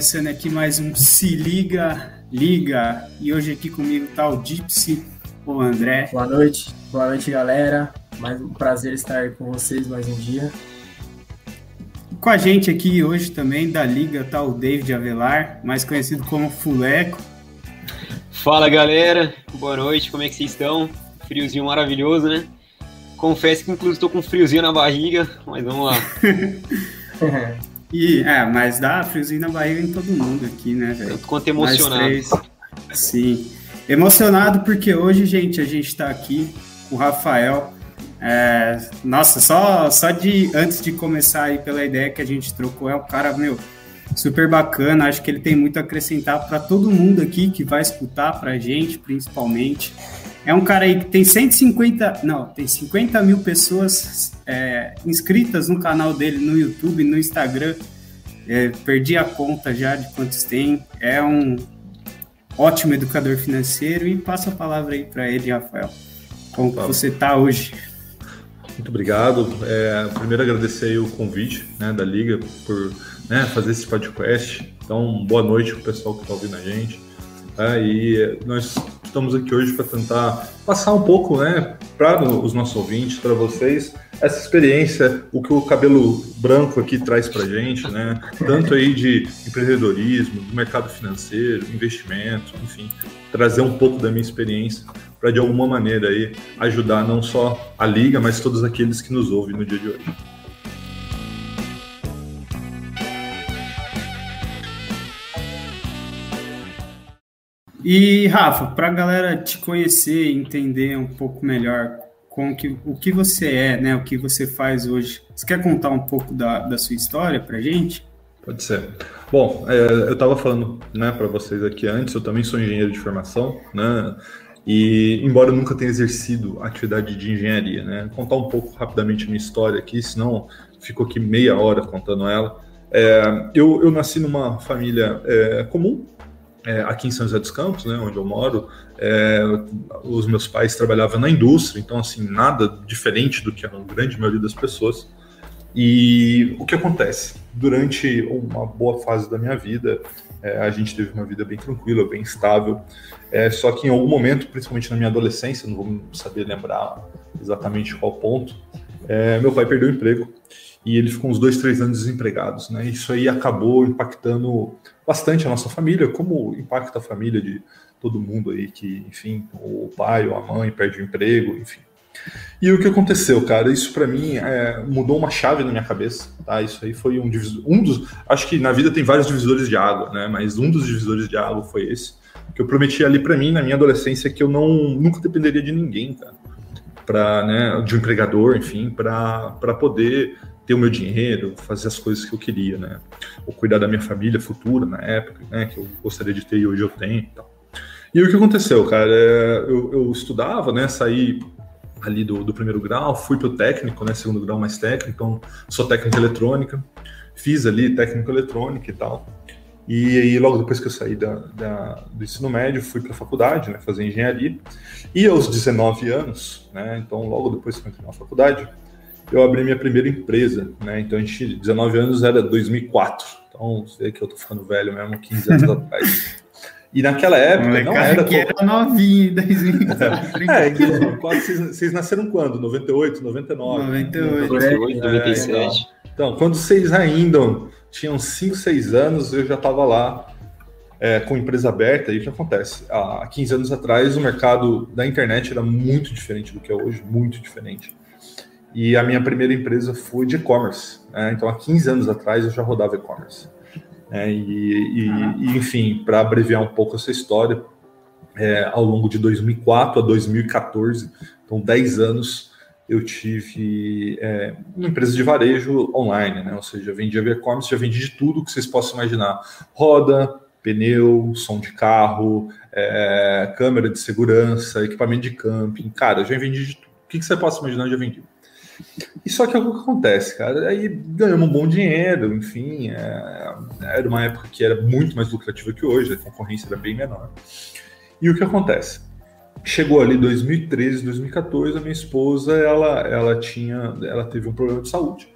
começando aqui mais um Se Liga, Liga. E hoje aqui comigo tá o Gypsy, o André. Boa noite, boa noite, galera. Mais um prazer estar com vocês mais um dia. Com a gente aqui hoje também da Liga tá o David Avelar, mais conhecido como Fuleco. Fala galera, boa noite, como é que vocês estão? Friozinho maravilhoso, né? Confesso que inclusive estou com friozinho na barriga, mas vamos lá. E, é, mas dá friozinho na barriga em todo mundo aqui, né, velho? Tanto quanto emocionado. Sim. Emocionado porque hoje, gente, a gente tá aqui com o Rafael. É, nossa, só, só de antes de começar aí pela ideia que a gente trocou, é um cara, meu, super bacana. Acho que ele tem muito a acrescentar para todo mundo aqui que vai escutar, pra gente, principalmente. É um cara aí que tem 150, não, tem 50 mil pessoas é, inscritas no canal dele no YouTube, no Instagram. É, perdi a conta já de quantos tem. É um ótimo educador financeiro e passo a palavra aí para ele, Rafael. Como tá. você está hoje? Muito obrigado. É, primeiro agradecer o convite né, da Liga por né, fazer esse podcast. Então, boa noite para o pessoal que está ouvindo a gente. Tá? E nós estamos aqui hoje para tentar passar um pouco, né, para os nossos ouvintes, para vocês, essa experiência, o que o cabelo branco aqui traz para gente, né, tanto aí de empreendedorismo, do mercado financeiro, investimento, enfim, trazer um pouco da minha experiência para de alguma maneira aí ajudar não só a liga, mas todos aqueles que nos ouvem no dia de hoje. E, Rafa, para a galera te conhecer e entender um pouco melhor com que, o que você é, né, o que você faz hoje, você quer contar um pouco da, da sua história para gente? Pode ser. Bom, é, eu estava falando né, para vocês aqui antes, eu também sou engenheiro de formação, né? E embora eu nunca tenha exercido atividade de engenharia, né? Contar um pouco rapidamente a minha história aqui, senão ficou aqui meia hora contando ela. É, eu, eu nasci numa família é, comum, é, aqui em São José dos Campos, né, onde eu moro, é, os meus pais trabalhavam na indústria, então assim nada diferente do que a grande maioria das pessoas. E o que acontece durante uma boa fase da minha vida, é, a gente teve uma vida bem tranquila, bem estável. É, só que em algum momento, principalmente na minha adolescência, não vou saber lembrar exatamente qual ponto, é, meu pai perdeu o emprego e ele ficou uns dois, três anos desempregados, né? Isso aí acabou impactando bastante a nossa família, como impacta a família de todo mundo aí que, enfim, o pai ou a mãe perde o emprego, enfim. E o que aconteceu, cara? Isso para mim é, mudou uma chave na minha cabeça, tá? Isso aí foi um divisor, um dos, acho que na vida tem vários divisores de água, né? Mas um dos divisores de água foi esse que eu prometi ali para mim na minha adolescência que eu não nunca dependeria de ninguém, cara, para, né, de um empregador, enfim, para poder ter o meu dinheiro, fazer as coisas que eu queria, né? Ou cuidar da minha família futura na época, né? Que eu gostaria de ter e hoje eu tenho e tal. E o que aconteceu, cara? É, eu, eu estudava, né? Saí ali do, do primeiro grau, fui para o técnico, né? Segundo grau mais técnico, então sou técnica eletrônica, fiz ali técnico eletrônica e tal. E aí, logo depois que eu saí da, da do ensino médio, fui para a faculdade, né, fazer engenharia. E aos 19 anos, né, então logo depois que eu entrei na faculdade, eu abri minha primeira empresa, né? Então a gente, 19 anos era 2004. Então, sei que eu tô ficando velho mesmo, 15 anos atrás. E naquela época não era. Que era novinho, 2004. É, é então, vocês, vocês, nasceram quando? 98, 99? 98, 98 97. É, então, então, quando vocês ainda tinham 5, 6 anos, eu já estava lá é, com empresa aberta. E o que acontece? Há 15 anos atrás, o mercado da internet era muito diferente do que é hoje, muito diferente. E a minha primeira empresa foi de e-commerce. Né? Então, há 15 anos atrás, eu já rodava e-commerce. É, e, e, e, enfim, para abreviar um pouco essa história, é, ao longo de 2004 a 2014, então 10 anos, eu tive é, uma empresa de varejo online, né? ou seja, vendia e-commerce, já vendi de tudo que vocês possam imaginar: roda, pneu, som de carro, é, câmera de segurança, equipamento de camping. Cara, eu já vendi de tudo. O que, que você possa imaginar, eu já vendi. E só que é o que acontece, cara? Aí ganhamos um bom dinheiro, enfim, é, era uma época que era muito mais lucrativa que hoje, a concorrência era bem menor. E o que acontece? Chegou ali 2013, 2014, a minha esposa, ela, ela tinha, ela teve um problema de saúde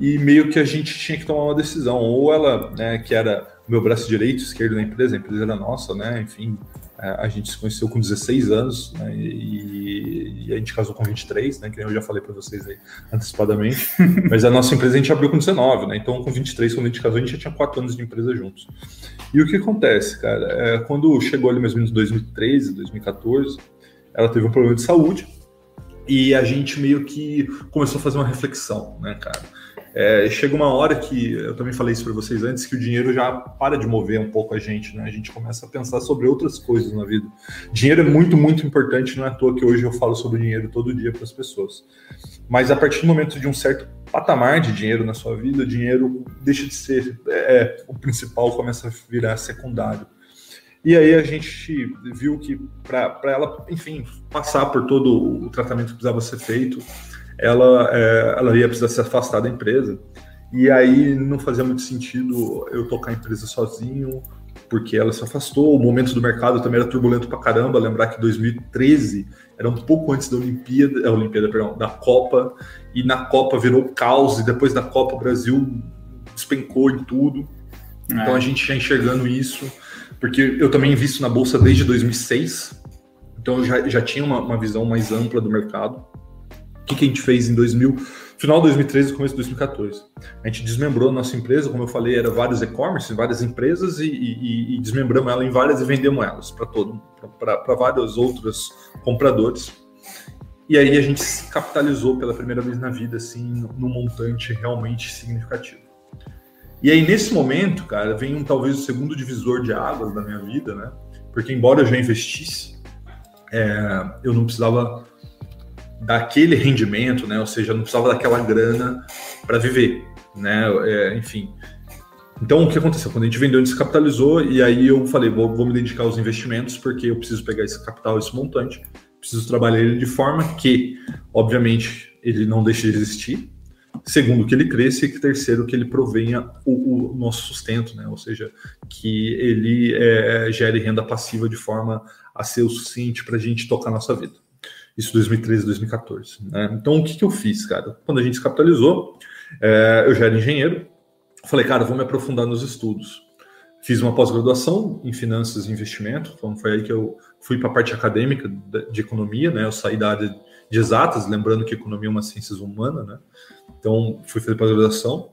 e meio que a gente tinha que tomar uma decisão, ou ela, né, que era meu braço direito, esquerdo na empresa, a empresa era nossa, né? Enfim, a gente se conheceu com 16 anos, né? E, e a gente casou com 23, né? Que eu já falei para vocês aí antecipadamente. Mas a nossa empresa a gente abriu com 19, né? Então, com 23, quando a gente casou, a gente já tinha 4 anos de empresa juntos. E o que acontece, cara? É, quando chegou ali mais ou menos 2013, 2014, ela teve um problema de saúde e a gente meio que começou a fazer uma reflexão, né, cara? É, chega uma hora que, eu também falei isso para vocês antes, que o dinheiro já para de mover um pouco a gente, né? A gente começa a pensar sobre outras coisas na vida. Dinheiro é muito, muito importante, não é à toa que hoje eu falo sobre dinheiro todo dia para as pessoas. Mas a partir do momento de um certo patamar de dinheiro na sua vida, o dinheiro deixa de ser é, o principal, começa a virar secundário. E aí a gente viu que para ela, enfim, passar por todo o tratamento que precisava ser feito, ela, é, ela ia precisar se afastar da empresa. E aí não fazia muito sentido eu tocar a empresa sozinho, porque ela se afastou. O momento do mercado também era turbulento pra caramba. Lembrar que 2013 era um pouco antes da Olimpíada, Olimpíada, perdão, da Copa, e na Copa virou caos, e depois da Copa o Brasil despencou em tudo. É. Então a gente já enxergando isso, porque eu também invisto na Bolsa desde 2006, então eu já, já tinha uma, uma visão mais ampla do mercado. O que, que a gente fez em 2000, final de 2013 e começo de 2014? A gente desmembrou a nossa empresa, como eu falei, era vários e-commerce, várias empresas, e, e, e, desmembramos ela em várias e vendemos elas para todo, para vários outros compradores. E aí a gente se capitalizou pela primeira vez na vida, assim, num montante realmente significativo. E aí, nesse momento, cara, vem um, talvez o segundo divisor de águas da minha vida, né? Porque embora eu já investisse, é, eu não precisava daquele rendimento, né? Ou seja, não precisava daquela grana para viver, né? É, enfim. Então, o que aconteceu? Quando a gente vendeu, a gente se capitalizou e aí eu falei, vou, vou me dedicar aos investimentos porque eu preciso pegar esse capital, esse montante, preciso trabalhar ele de forma que, obviamente, ele não deixe de existir, segundo, que ele cresça e que terceiro, que ele provenha o, o nosso sustento, né? Ou seja, que ele é, gere renda passiva de forma a ser o suficiente para a gente tocar a nossa vida. Isso 2013, 2014. Né? Então, o que, que eu fiz, cara? Quando a gente se capitalizou, é, eu já era engenheiro, falei, cara, vou me aprofundar nos estudos. Fiz uma pós-graduação em finanças e investimento, então foi aí que eu fui para a parte acadêmica de economia, né? Eu saí da área de exatas, lembrando que economia é uma ciência humana, né? Então, fui fazer pós-graduação,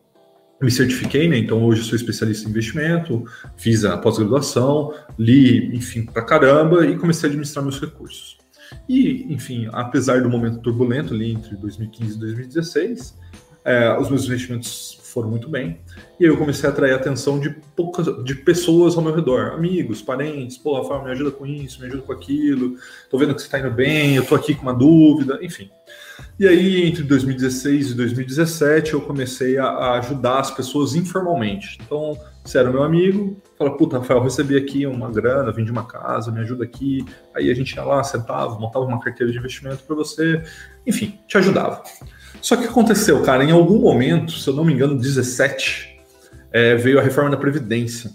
me certifiquei, né? Então, hoje sou especialista em investimento, fiz a pós-graduação, li, enfim, pra caramba e comecei a administrar meus recursos. E, enfim, apesar do momento turbulento ali entre 2015 e 2016, é, os meus investimentos foram muito bem. E eu comecei a atrair a atenção de poucas de pessoas ao meu redor, amigos, parentes, pô, Rafael, me ajuda com isso, me ajuda com aquilo, tô vendo que você tá indo bem, eu tô aqui com uma dúvida, enfim. E aí, entre 2016 e 2017, eu comecei a, a ajudar as pessoas informalmente. Então, você era meu amigo, fala, puta, Rafael, recebi aqui uma grana, de uma casa, me ajuda aqui. Aí a gente ia lá, sentava, montava uma carteira de investimento para você, enfim, te ajudava. Só que aconteceu, cara, em algum momento, se eu não me engano, 17, é, veio a reforma da Previdência.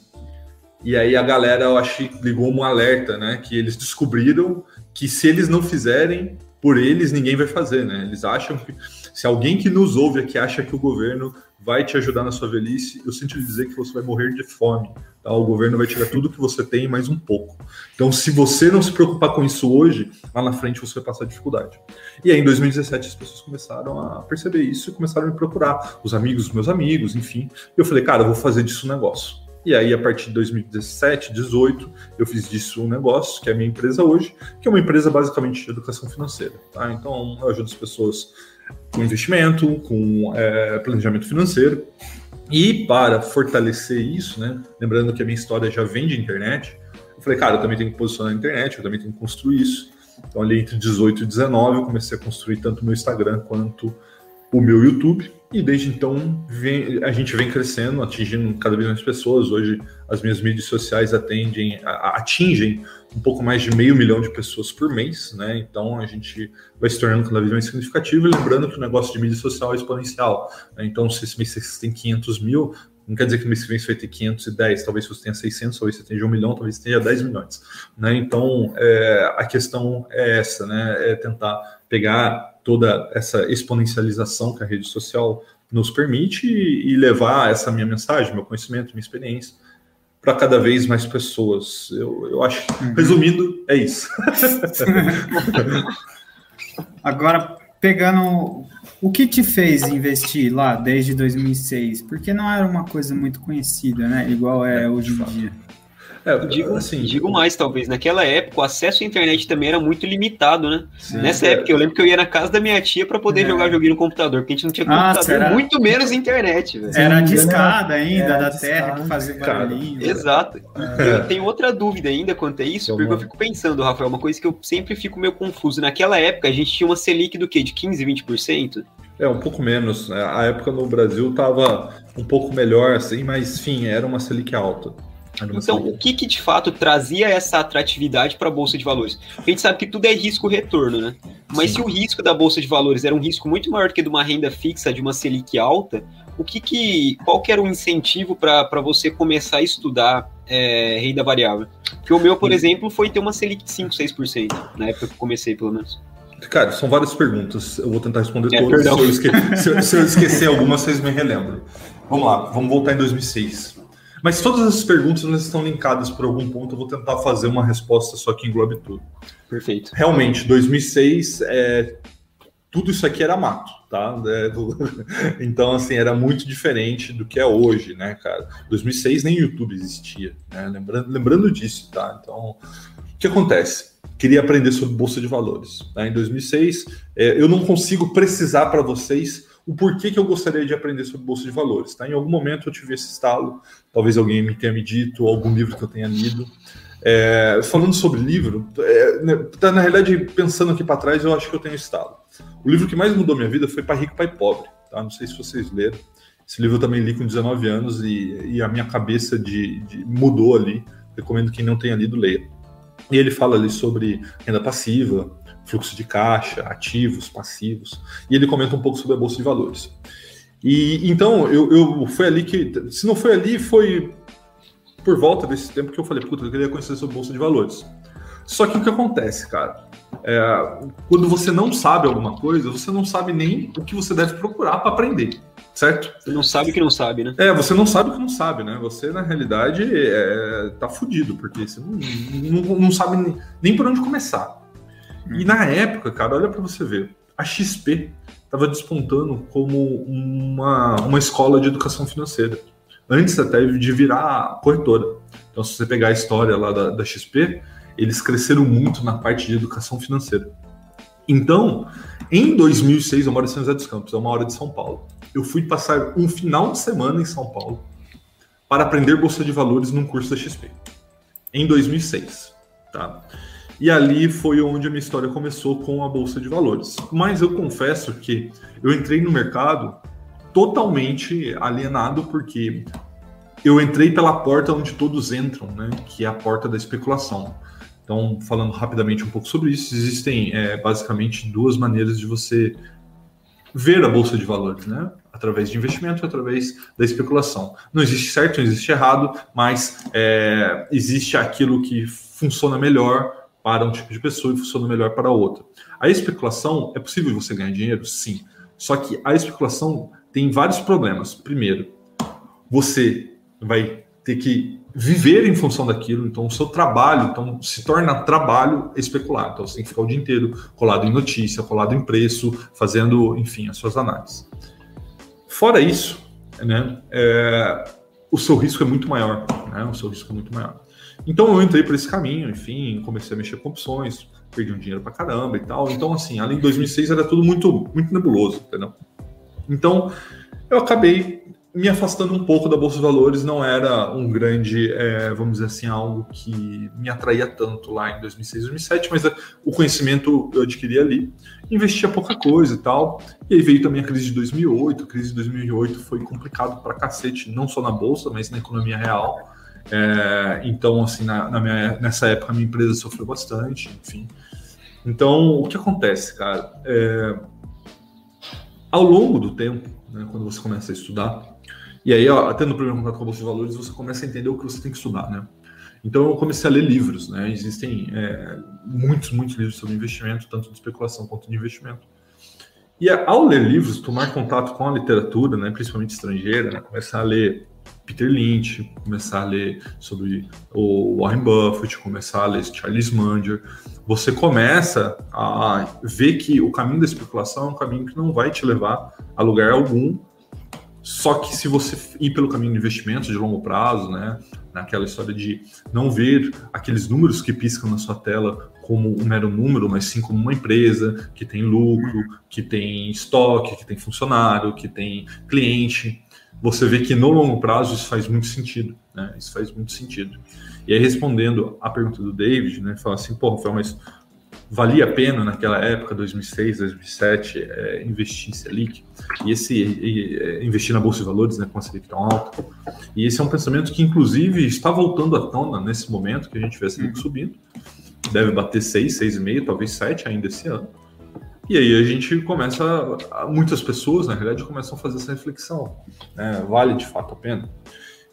E aí a galera, eu acho ligou um alerta, né? Que eles descobriram que se eles não fizerem por eles, ninguém vai fazer, né? Eles acham que se alguém que nos ouve aqui acha que o governo vai te ajudar na sua velhice, eu sinto lhe dizer que você vai morrer de fome. Tá? O governo vai tirar tudo que você tem mais um pouco. Então, se você não se preocupar com isso hoje, lá na frente você vai passar dificuldade. E aí, em 2017, as pessoas começaram a perceber isso e começaram a me procurar. Os amigos meus amigos, enfim. E eu falei, cara, eu vou fazer disso um negócio. E aí, a partir de 2017, 2018, eu fiz disso um negócio, que é a minha empresa hoje, que é uma empresa basicamente de educação financeira. Tá? Então, eu ajudo as pessoas com investimento, com é, planejamento financeiro. E para fortalecer isso, né, lembrando que a minha história já vem de internet, eu falei, cara, eu também tenho que posicionar na internet, eu também tenho que construir isso. Então, ali entre 18 e 19, eu comecei a construir tanto o meu Instagram quanto o meu YouTube. E desde então vem, a gente vem crescendo, atingindo cada vez mais pessoas. Hoje as minhas mídias sociais atendem, atingem um pouco mais de meio milhão de pessoas por mês, né? Então a gente vai se tornando cada vez mais significativo. E lembrando que o negócio de mídia social é exponencial. Né? Então, se esse mês você tem 500 mil, não quer dizer que no mês que vem você vai ter 510, talvez você tenha 600, talvez você tenha 1 milhão, talvez você tenha 10 milhões. Né? Então, é, a questão é essa, né? É tentar pegar toda essa exponencialização que a rede social nos permite e levar essa minha mensagem, meu conhecimento, minha experiência para cada vez mais pessoas. Eu, eu acho, uhum. resumindo, é isso. Agora, pegando o que te fez investir lá desde 2006? Porque não era uma coisa muito conhecida, né? Igual é, é hoje em dia. É, digo, assim, digo mais, talvez. Naquela época, o acesso à internet também era muito limitado, né? Sim, Nessa é. época, eu lembro que eu ia na casa da minha tia para poder é. jogar joguinho no computador, porque a gente não tinha computador, será? muito menos internet. Velho. Era a discada ainda, era da discada. terra, que fazia barulhinho. Exato. É. Eu tenho outra dúvida ainda quanto a isso, porque eu fico pensando, Rafael, uma coisa que eu sempre fico meio confuso. Naquela época, a gente tinha uma Selic do quê? De 15, 20%? É, um pouco menos. A época no Brasil estava um pouco melhor, assim, mas, enfim, era uma Selic alta. Então, o que, que de fato trazia essa atratividade para a Bolsa de Valores? a gente sabe que tudo é risco-retorno, né? Mas Sim. se o risco da Bolsa de Valores era um risco muito maior do que de uma renda fixa, de uma Selic alta, o que, que qual que era o incentivo para você começar a estudar é, renda variável? Porque o meu, por Sim. exemplo, foi ter uma Selic de 5, 6%, na época que eu comecei, pelo menos. Cara, são várias perguntas. Eu vou tentar responder é, todas. Se eu, esque... se, eu, se eu esquecer alguma, vocês me relembram. Vamos lá, vamos voltar em 2006. Mas todas essas perguntas elas estão linkadas por algum ponto. Eu vou tentar fazer uma resposta só que englobe tudo. Perfeito. Realmente, 2006, é, tudo isso aqui era mato, tá? É, do... então, assim, era muito diferente do que é hoje, né, cara? 2006 nem YouTube existia, né? Lembrando, lembrando disso, tá? Então, o que acontece? Queria aprender sobre bolsa de valores. Tá? Em 2006, é, eu não consigo precisar para vocês o porquê que eu gostaria de aprender sobre bolsa de valores. Tá? Em algum momento eu tive esse estalo, talvez alguém me tenha me dito, algum livro que eu tenha lido. É, falando sobre livro, é, né, tá, na realidade, pensando aqui para trás, eu acho que eu tenho estalo. O livro que mais mudou minha vida foi Pai Rico, Pai Pobre. Tá? Não sei se vocês leram. Esse livro eu também li com 19 anos e, e a minha cabeça de, de, mudou ali. Recomendo quem não tenha lido, leia. E ele fala ali sobre renda passiva, fluxo de caixa, ativos, passivos, e ele comenta um pouco sobre a bolsa de valores. E então eu, eu foi ali que, se não foi ali, foi por volta desse tempo que eu falei, puta, eu queria conhecer sobre bolsa de valores. Só que o que acontece, cara? É, quando você não sabe alguma coisa, você não sabe nem o que você deve procurar para aprender, certo? Você não sabe o que não sabe, né? É, você não sabe o que não sabe, né? Você, na realidade, é, tá fudido, porque você não, não, não sabe nem, nem por onde começar. E na época, cara, olha para você ver, a XP estava despontando como uma, uma escola de educação financeira. Antes até de virar corretora. Então, se você pegar a história lá da, da XP, eles cresceram muito na parte de educação financeira. Então, em 2006, eu moro em São José dos Campos, é uma hora de São Paulo. Eu fui passar um final de semana em São Paulo para aprender bolsa de valores num curso da XP. Em 2006, tá? E ali foi onde a minha história começou com a bolsa de valores. Mas eu confesso que eu entrei no mercado totalmente alienado porque eu entrei pela porta onde todos entram, né? Que é a porta da especulação. Então, falando rapidamente um pouco sobre isso, existem é, basicamente duas maneiras de você ver a bolsa de valores, né? Através de investimento, através da especulação. Não existe certo, não existe errado, mas é, existe aquilo que funciona melhor para um tipo de pessoa e funciona melhor para outra. A especulação, é possível você ganhar dinheiro? Sim. Só que a especulação tem vários problemas. Primeiro, você vai ter que viver em função daquilo, então o seu trabalho então, se torna trabalho especular. Então você tem que ficar o dia inteiro colado em notícia, colado em preço, fazendo, enfim, as suas análises. Fora isso, né, é, o seu risco é muito maior. Né, o seu risco é muito maior. Então eu entrei por esse caminho, enfim, comecei a mexer com opções, perdi um dinheiro pra caramba e tal. Então, assim, além de 2006 era tudo muito, muito nebuloso, entendeu? Então, eu acabei me afastando um pouco da Bolsa de Valores, não era um grande, é, vamos dizer assim, algo que me atraía tanto lá em 2006, 2007, mas é, o conhecimento eu adquiri ali, investia pouca coisa e tal, e aí veio também a crise de 2008, a crise de 2008 foi complicado pra cacete, não só na Bolsa, mas na economia real, é, então, assim, na, na minha, nessa época a minha empresa sofreu bastante, enfim. Então, o que acontece, cara? É, ao longo do tempo, né, quando você começa a estudar, e aí, ó, tendo o primeiro contato com a Bolsa de Valores, você começa a entender o que você tem que estudar, né? Então, eu comecei a ler livros, né? Existem é, muitos, muitos livros sobre investimento, tanto de especulação quanto de investimento. E ao ler livros, tomar contato com a literatura, né, principalmente estrangeira, né, começar a ler Peter Lynch, começar a ler sobre o Warren Buffett, começar a ler Charles Munger, você começa a ver que o caminho da especulação é um caminho que não vai te levar a lugar algum. Só que se você ir pelo caminho de investimentos de longo prazo, né, naquela história de não ver aqueles números que piscam na sua tela como um mero número, mas sim como uma empresa que tem lucro, que tem estoque, que tem funcionário, que tem cliente, você vê que no longo prazo isso faz muito sentido, né? Isso faz muito sentido. E aí, respondendo a pergunta do David, né? Fala assim, pô, Rafael, mas valia a pena naquela época, 2006, 2007, é, investir em Selic? E esse, e, é, investir na Bolsa de Valores, né? Com a Selic tão alta. E esse é um pensamento que, inclusive, está voltando à tona nesse momento que a gente vê a Selic uhum. subindo. Deve bater 6, 6,5, talvez 7 ainda esse ano. E aí a gente começa, muitas pessoas, na realidade, começam a fazer essa reflexão. Né? Vale de fato a pena?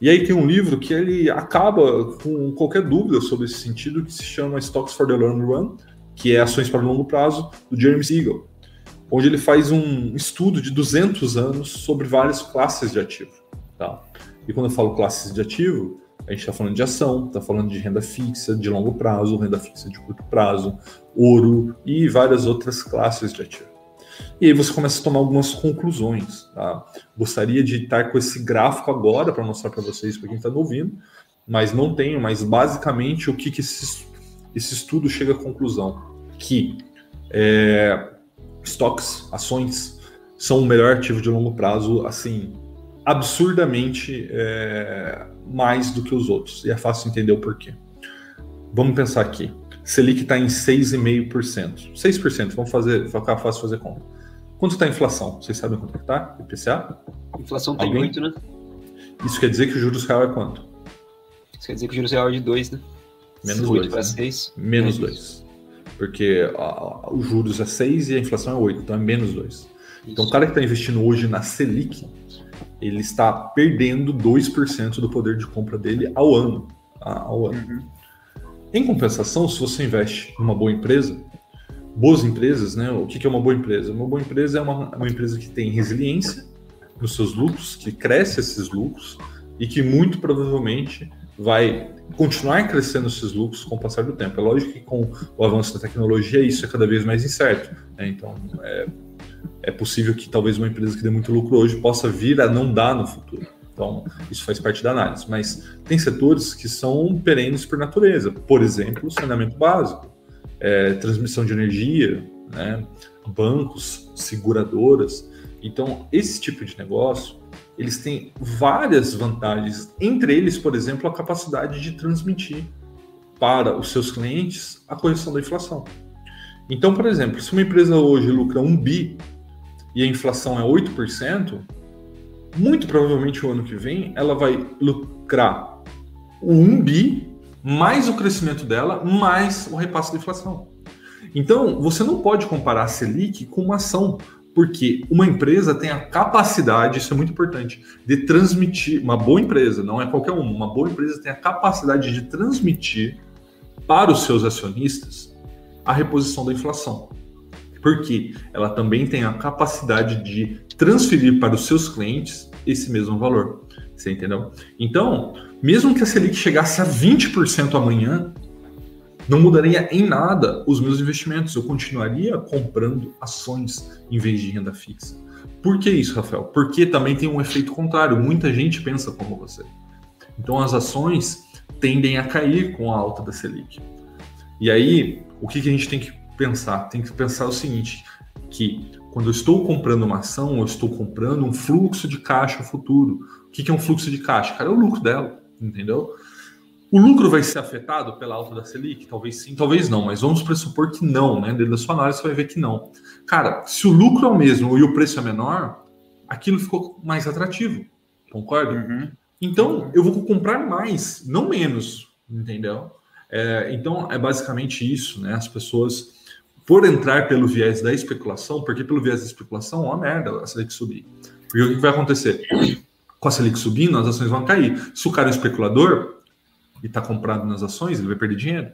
E aí tem um livro que ele acaba com qualquer dúvida sobre esse sentido, que se chama Stocks for the Long Run, que é Ações para o Longo Prazo, do Jeremy Siegel, onde ele faz um estudo de 200 anos sobre várias classes de ativo. Tá? E quando eu falo classes de ativo, a gente está falando de ação, está falando de renda fixa de longo prazo, renda fixa de curto prazo, ouro e várias outras classes de ativo. E aí você começa a tomar algumas conclusões. Tá? Gostaria de estar com esse gráfico agora para mostrar para vocês, para quem está ouvindo, mas não tenho. Mas basicamente o que, que esse, esse estudo chega à conclusão? Que é, estoques, ações, são o melhor ativo de longo prazo, assim, absurdamente é, mais do que os outros. E é fácil entender o porquê. Vamos pensar aqui. Selic está em 6,5%. 6%, vamos fazer, ficar fácil fazer conta. Quanto está a inflação? Vocês sabem quanto está? IPCA? inflação tem Alguém? 8, né? Isso quer dizer que o juros real é quanto? Isso quer dizer que o juros real é de 2, né? Menos 2. para 6. Né? Menos 2. Porque a, os juros é 6 e a inflação é 8, então é menos 2. Então o cara que está investindo hoje na Selic, ele está perdendo 2% do poder de compra dele ao ano. Tá? Ao ano. Uhum. Em compensação, se você investe numa boa empresa, boas empresas, né? O que é uma boa empresa? Uma boa empresa é uma, uma empresa que tem resiliência nos seus lucros, que cresce esses lucros e que muito provavelmente vai continuar crescendo esses lucros com o passar do tempo. É lógico que com o avanço da tecnologia isso é cada vez mais incerto. Né? Então, é, é possível que talvez uma empresa que dê muito lucro hoje possa vir a não dar no futuro. Então, isso faz parte da análise. Mas tem setores que são perenes por natureza. Por exemplo, saneamento básico, é, transmissão de energia, né, bancos, seguradoras. Então, esse tipo de negócio, eles têm várias vantagens. Entre eles, por exemplo, a capacidade de transmitir para os seus clientes a correção da inflação. Então, por exemplo, se uma empresa hoje lucra um bi e a inflação é 8%, muito provavelmente o ano que vem ela vai lucrar o 1 bi mais o crescimento dela, mais o repasse da inflação. Então, você não pode comparar a Selic com uma ação, porque uma empresa tem a capacidade, isso é muito importante, de transmitir, uma boa empresa, não é qualquer uma, uma boa empresa tem a capacidade de transmitir para os seus acionistas a reposição da inflação. Porque ela também tem a capacidade de transferir para os seus clientes esse mesmo valor. Você entendeu? Então, mesmo que a Selic chegasse a 20% amanhã, não mudaria em nada os meus investimentos. Eu continuaria comprando ações em vez de renda fixa. Por que isso, Rafael? Porque também tem um efeito contrário. Muita gente pensa como você. Então, as ações tendem a cair com a alta da Selic. E aí, o que, que a gente tem que pensar? Tem que pensar o seguinte: que quando eu estou comprando uma ação, eu estou comprando um fluxo de caixa futuro. O que é um fluxo de caixa? Cara, é o lucro dela, entendeu? O lucro vai ser afetado pela alta da Selic? Talvez sim, talvez não, mas vamos pressupor que não, né? Dentro da sua análise você vai ver que não. Cara, se o lucro é o mesmo e o preço é menor, aquilo ficou mais atrativo, concorda? Uhum. Então, eu vou comprar mais, não menos, entendeu? É, então, é basicamente isso, né? As pessoas por entrar pelo viés da especulação, porque pelo viés da especulação, ó, merda, a Selic subir. Porque o que vai acontecer? Com a Selic subindo, as ações vão cair. Se o cara é um especulador e está comprado nas ações, ele vai perder dinheiro.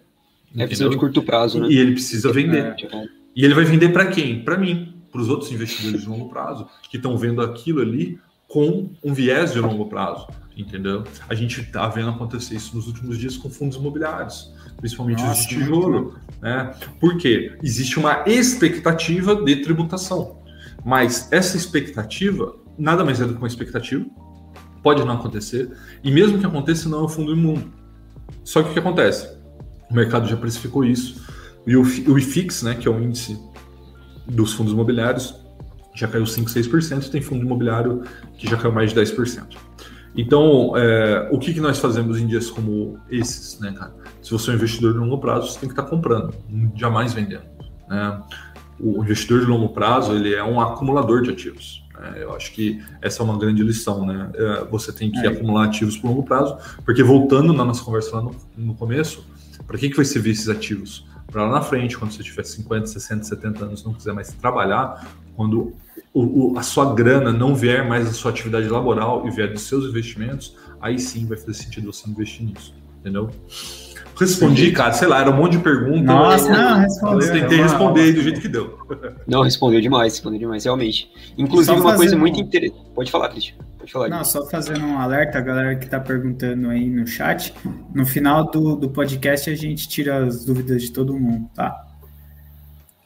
É precisa de curto prazo, né? E ele precisa vender. É, tipo... E ele vai vender para quem? Para mim, para os outros investidores de longo prazo, que estão vendo aquilo ali com um viés de longo prazo. Entendeu? A gente está vendo acontecer isso nos últimos dias com fundos imobiliários, principalmente Nossa, os de tijolo. Né? Por quê? Existe uma expectativa de tributação, mas essa expectativa nada mais é do que uma expectativa, pode não acontecer, e mesmo que aconteça, não é o fundo imundo. Só que o que acontece? O mercado já precificou isso, e o, o IFIX, né, que é o índice dos fundos imobiliários, já caiu 5, 6%, tem fundo imobiliário que já caiu mais de 10%. Então, é, o que, que nós fazemos em dias como esses, né, cara? Se você é um investidor de longo prazo, você tem que estar comprando, jamais vendendo. Né? O investidor de longo prazo, ele é um acumulador de ativos. Né? Eu acho que essa é uma grande lição, né? É, você tem que é. acumular ativos por longo prazo, porque voltando na nossa conversa lá no, no começo, para que, que vai servir esses ativos? Para lá na frente, quando você tiver 50, 60, 70 anos, não quiser mais trabalhar, quando o, o, a sua grana não vier mais da sua atividade laboral e vier dos seus investimentos, aí sim vai fazer sentido você investir nisso, entendeu? Respondi, cara, sei lá, era um monte de perguntas. Nossa, não, respondeu. Eu tentei responder do jeito que deu. Não, respondeu demais, respondeu demais, realmente. Inclusive, uma coisa muito interessante. Pode falar, Cristian. Pode falar. Não, só fazendo um alerta, a galera que tá perguntando aí no chat. No final do, do podcast, a gente tira as dúvidas de todo mundo, tá?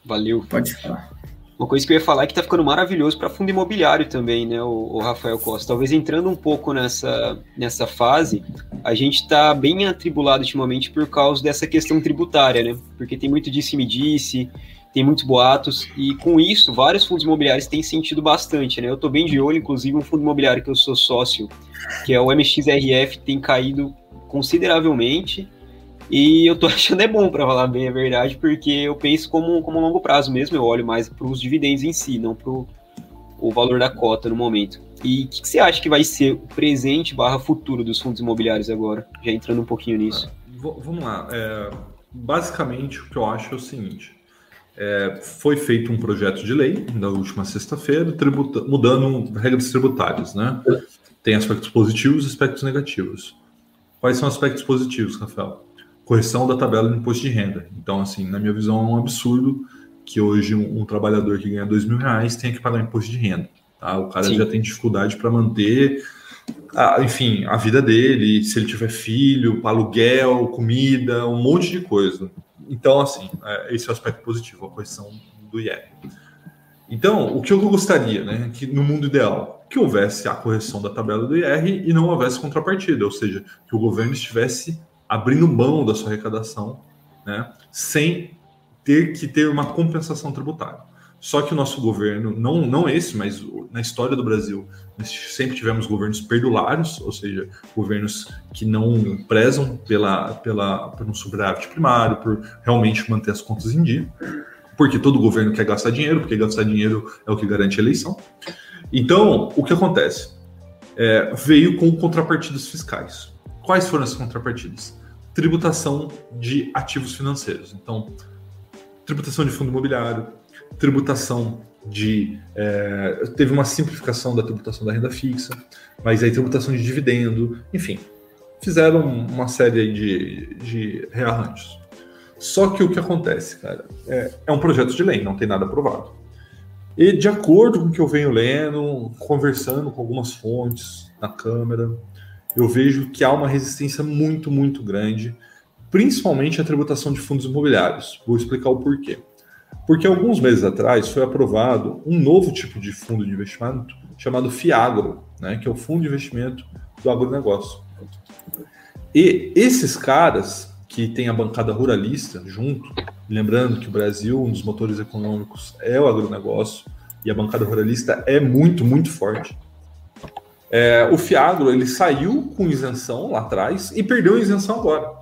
Valeu. Pode falar. Uma coisa que eu ia falar é que tá ficando maravilhoso para fundo imobiliário também, né, o, o, Rafael Costa. Talvez entrando um pouco nessa, nessa fase, a gente está bem atribulado ultimamente por causa dessa questão tributária, né? Porque tem muito disse-me-disse, tem muitos boatos, e com isso, vários fundos imobiliários têm sentido bastante, né? Eu estou bem de olho, inclusive, um fundo imobiliário que eu sou sócio, que é o MXRF, tem caído consideravelmente e eu tô achando é bom, para falar bem a verdade, porque eu penso como, como longo prazo mesmo, eu olho mais para os dividendos em si, não para o valor da cota no momento. E o que, que, você acha que vai ser o presente barra futuro dos fundos imobiliários agora? Já entrando um pouquinho nisso. vamos lá. É, basicamente, o que eu acho é o seguinte. É, foi feito um projeto de lei na última sexta-feira, mudando regras tributárias, né? Tem aspectos positivos e aspectos negativos. Quais são os aspectos positivos, Rafael? Correção da tabela de imposto de renda. Então, assim, na minha visão, é um absurdo que hoje um, um trabalhador que ganha dois mil reais tenha que pagar imposto de renda. Tá? O cara Sim. já tem dificuldade para manter, a, enfim, a vida dele, se ele tiver filho, aluguel, comida, um monte de coisa. Então, assim, é, esse é o aspecto positivo, a correção do IR. Então, o que eu gostaria, né, que no mundo ideal, que houvesse a correção da tabela do IR e não houvesse contrapartida, ou seja, que o governo estivesse abrindo mão da sua arrecadação, né, sem ter que ter uma compensação tributária. Só que o nosso governo, não, não esse, mas na história do Brasil, nós sempre tivemos governos perdulários, ou seja, governos que não prezam pela, pela, por um superávit primário, por realmente manter as contas em dia, porque todo governo quer gastar dinheiro, porque gastar dinheiro é o que garante a eleição. Então, o que acontece? É, veio com contrapartidas fiscais. Quais foram as contrapartidas? Tributação de ativos financeiros. Então, tributação de fundo imobiliário, tributação de. É, teve uma simplificação da tributação da renda fixa, mas aí tributação de dividendo, enfim, fizeram uma série de, de rearranjos. Só que o que acontece, cara, é, é um projeto de lei, não tem nada aprovado. E de acordo com o que eu venho lendo, conversando com algumas fontes na Câmara, eu vejo que há uma resistência muito, muito grande, principalmente à tributação de fundos imobiliários. Vou explicar o porquê. Porque alguns meses atrás foi aprovado um novo tipo de fundo de investimento chamado FIAGRO, né, que é o Fundo de Investimento do Agronegócio. E esses caras que têm a bancada ruralista junto, lembrando que o Brasil, um dos motores econômicos, é o agronegócio, e a bancada ruralista é muito, muito forte. É, o Fiagro ele saiu com isenção lá atrás e perdeu a isenção agora,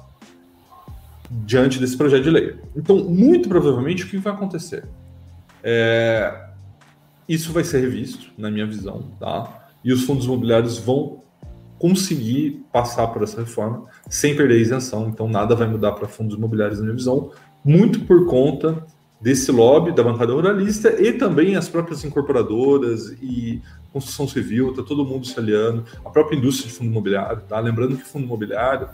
diante desse projeto de lei. Então, muito provavelmente, o que vai acontecer? É, isso vai ser revisto, na minha visão, tá? E os fundos imobiliários vão conseguir passar por essa reforma sem perder a isenção. Então, nada vai mudar para fundos imobiliários, na minha visão, muito por conta desse lobby da bancada ruralista e também as próprias incorporadoras e construção civil, está todo mundo se aliando, a própria indústria de fundo imobiliário, tá? Lembrando que fundo imobiliário,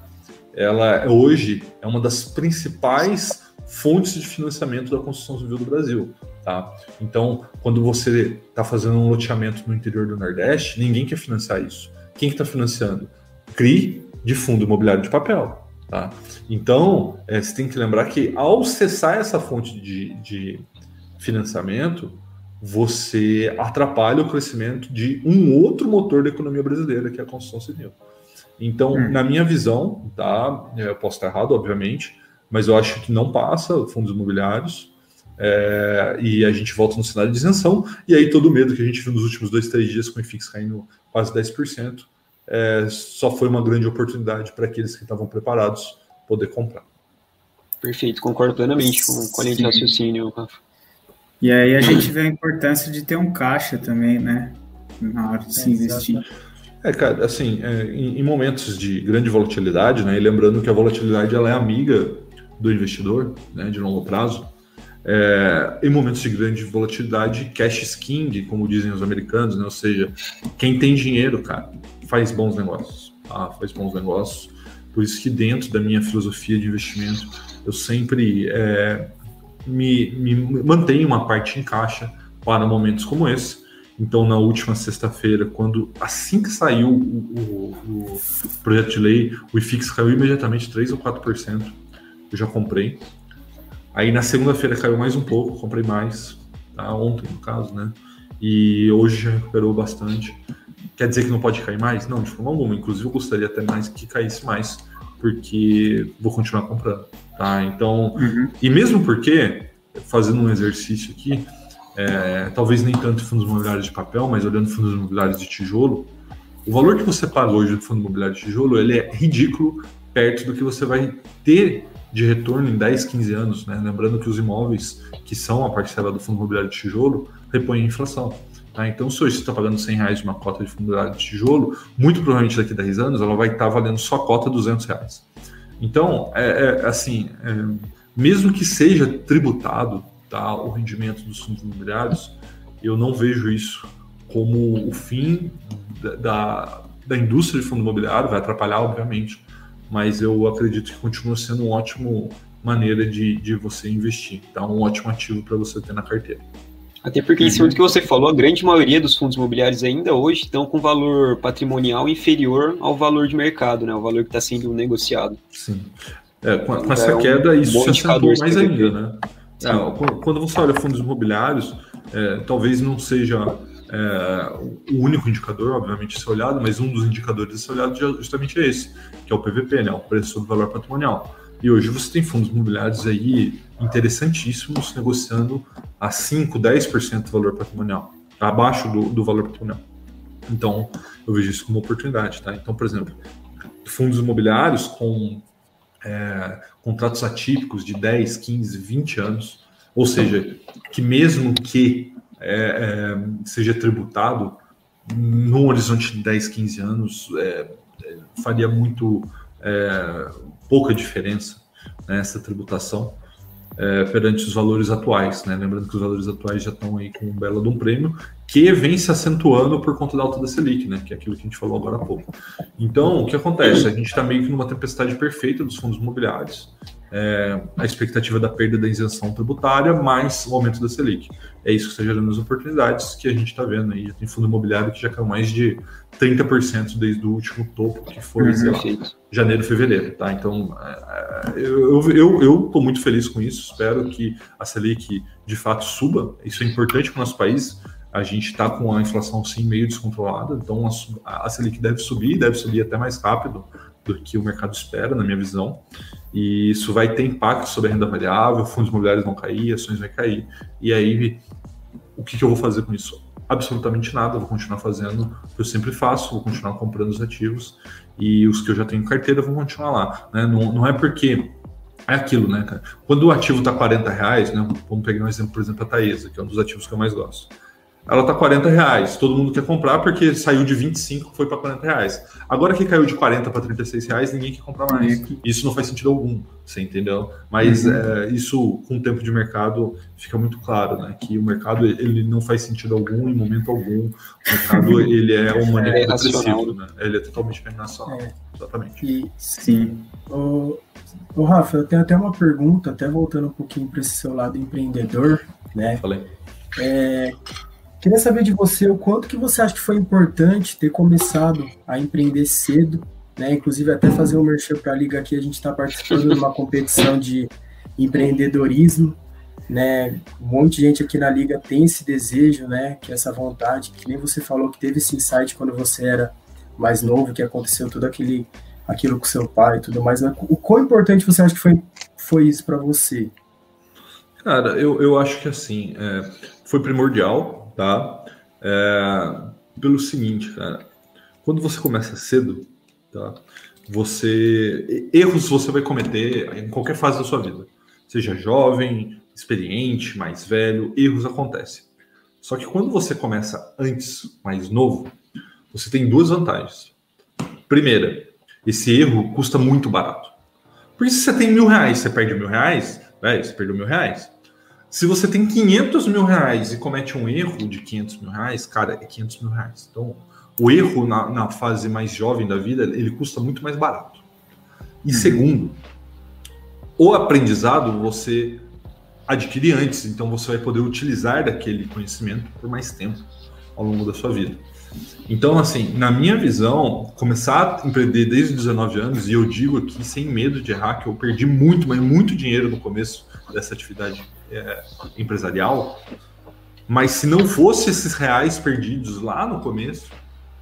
ela é, hoje é uma das principais fontes de financiamento da construção civil do Brasil, tá? Então, quando você está fazendo um loteamento no interior do Nordeste, ninguém quer financiar isso. Quem que está financiando? CRI de fundo imobiliário de papel. Tá? Então, é, você tem que lembrar que ao cessar essa fonte de, de financiamento, você atrapalha o crescimento de um outro motor da economia brasileira, que é a construção civil. Então, hum. na minha visão, tá, eu posso estar errado, obviamente, mas eu acho que não passa fundos imobiliários. É, e a gente volta no cenário de isenção, e aí todo o medo que a gente viu nos últimos dois, três dias com o IFIX caindo quase 10%, é, só foi uma grande oportunidade para aqueles que estavam preparados poder comprar. Perfeito, concordo plenamente com, com a linha de raciocínio, Rafa. E aí a gente vê a importância de ter um caixa também, né? Na hora de se investir. É, cara, assim, é, em, em, momentos de grande volatilidade, né? E lembrando que a volatilidade ela é amiga do investidor, né? De longo prazo. É, em momentos de grande volatilidade, cash is king, como dizem os americanos, né? Ou seja, quem tem dinheiro, cara, faz bons negócios, tá? Faz bons negócios. Por isso que dentro da minha filosofia de investimento, eu sempre é, me, me mantenho uma parte em caixa para momentos como esse. Então, na última sexta-feira, quando assim que saiu o, o, o, projeto de lei, o IFIX caiu imediatamente 3 ou 4%. Eu já comprei. Aí na segunda-feira caiu mais um pouco, comprei mais, tá? ontem no caso, né? E hoje já recuperou bastante. Quer dizer que não pode cair mais? Não, de forma alguma. Inclusive, eu gostaria até mais que caísse mais, porque vou continuar comprando. Tá? Então, uhum. e mesmo porque, fazendo um exercício aqui, é, talvez nem tanto fundos imobiliários de papel, mas olhando fundos imobiliários de tijolo, o valor que você paga hoje do fundo imobiliário de tijolo, ele é ridículo perto do que você vai ter de retorno em 10, 15 anos, né? Lembrando que os imóveis que são a parcela do fundo imobiliário de tijolo repõem a inflação. Tá? Então, se hoje você está pagando 100 reais de uma cota de fundo imobiliário de tijolo, muito provavelmente daqui a 10 anos ela vai estar tá valendo só a cota 200 reais. Então, é, é assim, é, mesmo que seja tributado tá, o rendimento dos fundos imobiliários, eu não vejo isso como o fim da, da indústria de fundo imobiliário, vai atrapalhar, obviamente, mas eu acredito que continua sendo uma ótima maneira de, de você investir, tá? um ótimo ativo para você ter na carteira. Até porque, em cima do que você falou, a grande maioria dos fundos imobiliários ainda hoje estão com valor patrimonial inferior ao valor de mercado, né? O valor que está sendo negociado. Sim. É, com, com essa é queda, um isso se acentuou mais ainda, né? Quando você olha fundos imobiliários, é, talvez não seja é, o único indicador, obviamente, a ser olhado, mas um dos indicadores a ser olhado justamente é esse, que é o PVP, né? O preço do valor patrimonial. E hoje você tem fundos imobiliários aí interessantíssimos negociando a 5, 10% do valor patrimonial, abaixo do, do valor patrimonial. Então, eu vejo isso como oportunidade, tá? Então, por exemplo, fundos imobiliários com é, contratos atípicos de 10, 15, 20 anos, ou seja, que mesmo que é, é, seja tributado no horizonte de 10, 15 anos, é, é, faria muito é, pouca diferença nessa tributação é, perante os valores atuais, né? Lembrando que os valores atuais já estão aí com um belo de um prêmio que vem se acentuando por conta da alta da Selic, né? Que é aquilo que a gente falou agora há pouco. Então, o que acontece? A gente está meio que numa tempestade perfeita dos fundos imobiliários é, a expectativa da perda da isenção tributária mais o aumento da Selic. É isso que está gerando as oportunidades que a gente está vendo aí. Já tem fundo imobiliário que já caiu mais de 30% desde o último topo, que foi, uhum, lá, janeiro, fevereiro. Tá? Então, é, é eu estou eu, eu muito feliz com isso. Espero que a Selic de fato suba. Isso é importante para o nosso país. A gente está com a inflação sim meio descontrolada, então a, a Selic deve subir, deve subir até mais rápido do que o mercado espera, na minha visão. E isso vai ter impacto sobre a renda variável, fundos imobiliários vão cair, ações vão cair. E aí, o que, que eu vou fazer com isso? Absolutamente nada, vou continuar fazendo o que eu sempre faço, vou continuar comprando os ativos e os que eu já tenho em carteira vão continuar lá. Né? Não, não é porque é aquilo, né, cara? Quando o ativo está 40 reais, né? Vamos pegar um exemplo, por exemplo, a Taesa, que é um dos ativos que eu mais gosto ela tá 40 reais. Todo mundo quer comprar porque saiu de 25 foi para 40 reais. Agora que caiu de 40 para 36 reais, ninguém quer comprar mais. Isso não faz sentido algum, você entendeu? Mas uhum. é, isso, com o tempo de mercado, fica muito claro, né? Que o mercado ele não faz sentido algum em momento algum. O mercado ele é um maneira é depressivo, né? Ele é totalmente irracional. É. Exatamente. E, sim. O, o Rafa, eu tenho até uma pergunta, até voltando um pouquinho para esse seu lado empreendedor, né? Falei. É, Queria saber de você o quanto que você acha que foi importante ter começado a empreender cedo, né? Inclusive até fazer um merchan para a liga aqui, a gente está participando de uma competição de empreendedorismo, né? Um monte de gente aqui na liga tem esse desejo, né? Que essa vontade, que nem você falou que teve esse insight quando você era mais novo, que aconteceu tudo aquele aquilo com seu pai e tudo mais. Mas o quão importante você acha que foi, foi isso para você? Cara, eu, eu acho que assim, é, foi primordial, tá? É, pelo seguinte, cara, quando você começa cedo, tá? Você erros você vai cometer em qualquer fase da sua vida, seja jovem, experiente, mais velho, erros acontecem. Só que quando você começa antes, mais novo, você tem duas vantagens. Primeira, esse erro custa muito barato. Porque se você tem mil reais, você perde mil reais, velho, você perdeu mil reais. Se você tem 500 mil reais e comete um erro de 500 mil reais, cara, é 500 mil reais. Então, o erro na, na fase mais jovem da vida, ele custa muito mais barato. E uhum. segundo, o aprendizado você adquire antes, então você vai poder utilizar daquele conhecimento por mais tempo ao longo da sua vida. Então, assim, na minha visão, começar a empreender desde os 19 anos, e eu digo aqui sem medo de errar, que eu perdi muito, mas muito dinheiro no começo dessa atividade é, empresarial, mas se não fosse esses reais perdidos lá no começo,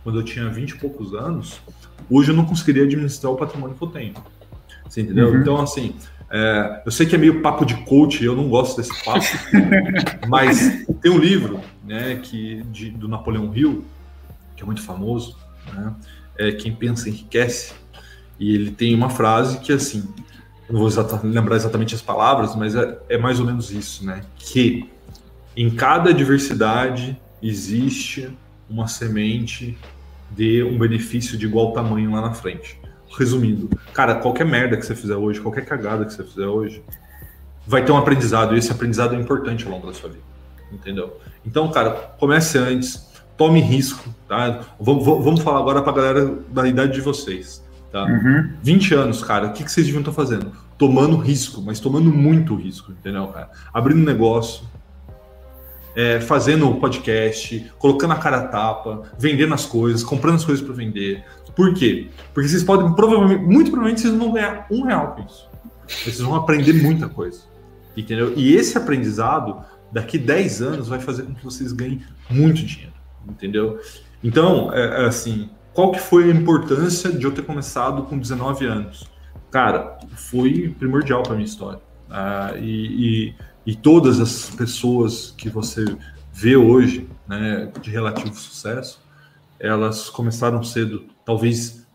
quando eu tinha 20 e poucos anos, hoje eu não conseguiria administrar o patrimônio que eu tenho. Você entendeu? Uhum. Então, assim, é, eu sei que é meio papo de coach, eu não gosto desse papo, mas tem um livro né, que, de, do Napoleão Hill, que é muito famoso, né, é Quem Pensa Enriquece, e ele tem uma frase que, assim, não vou lembrar exatamente as palavras, mas é, é mais ou menos isso, né, que em cada diversidade existe uma semente dê um benefício de igual tamanho lá na frente. Resumindo, cara, qualquer merda que você fizer hoje, qualquer cagada que você fizer hoje, vai ter um aprendizado, e esse aprendizado é importante ao longo da sua vida. Entendeu? Então, cara, comece antes, tome risco, tá? Vamos, falar agora pra galera da idade de vocês, tá? Uhum. 20 anos, cara, o que, que vocês deviam estar fazendo? Tomando risco, mas tomando muito risco, entendeu, cara? Abrindo negócio, é, fazendo podcast, colocando a cara a tapa, vendendo as coisas, comprando as coisas para vender. Por quê? Porque vocês podem, provavelmente, muito provavelmente, vocês não vão ganhar um real com isso. Vocês vão aprender muita coisa. Entendeu? E esse aprendizado, daqui 10 anos, vai fazer com que vocês ganhem muito dinheiro. Entendeu? Então, é, é assim, qual que foi a importância de eu ter começado com 19 anos? Cara, foi primordial para minha história. Ah, e, e e todas as pessoas que você vê hoje, né, de relativo sucesso, elas começaram cedo. Talvez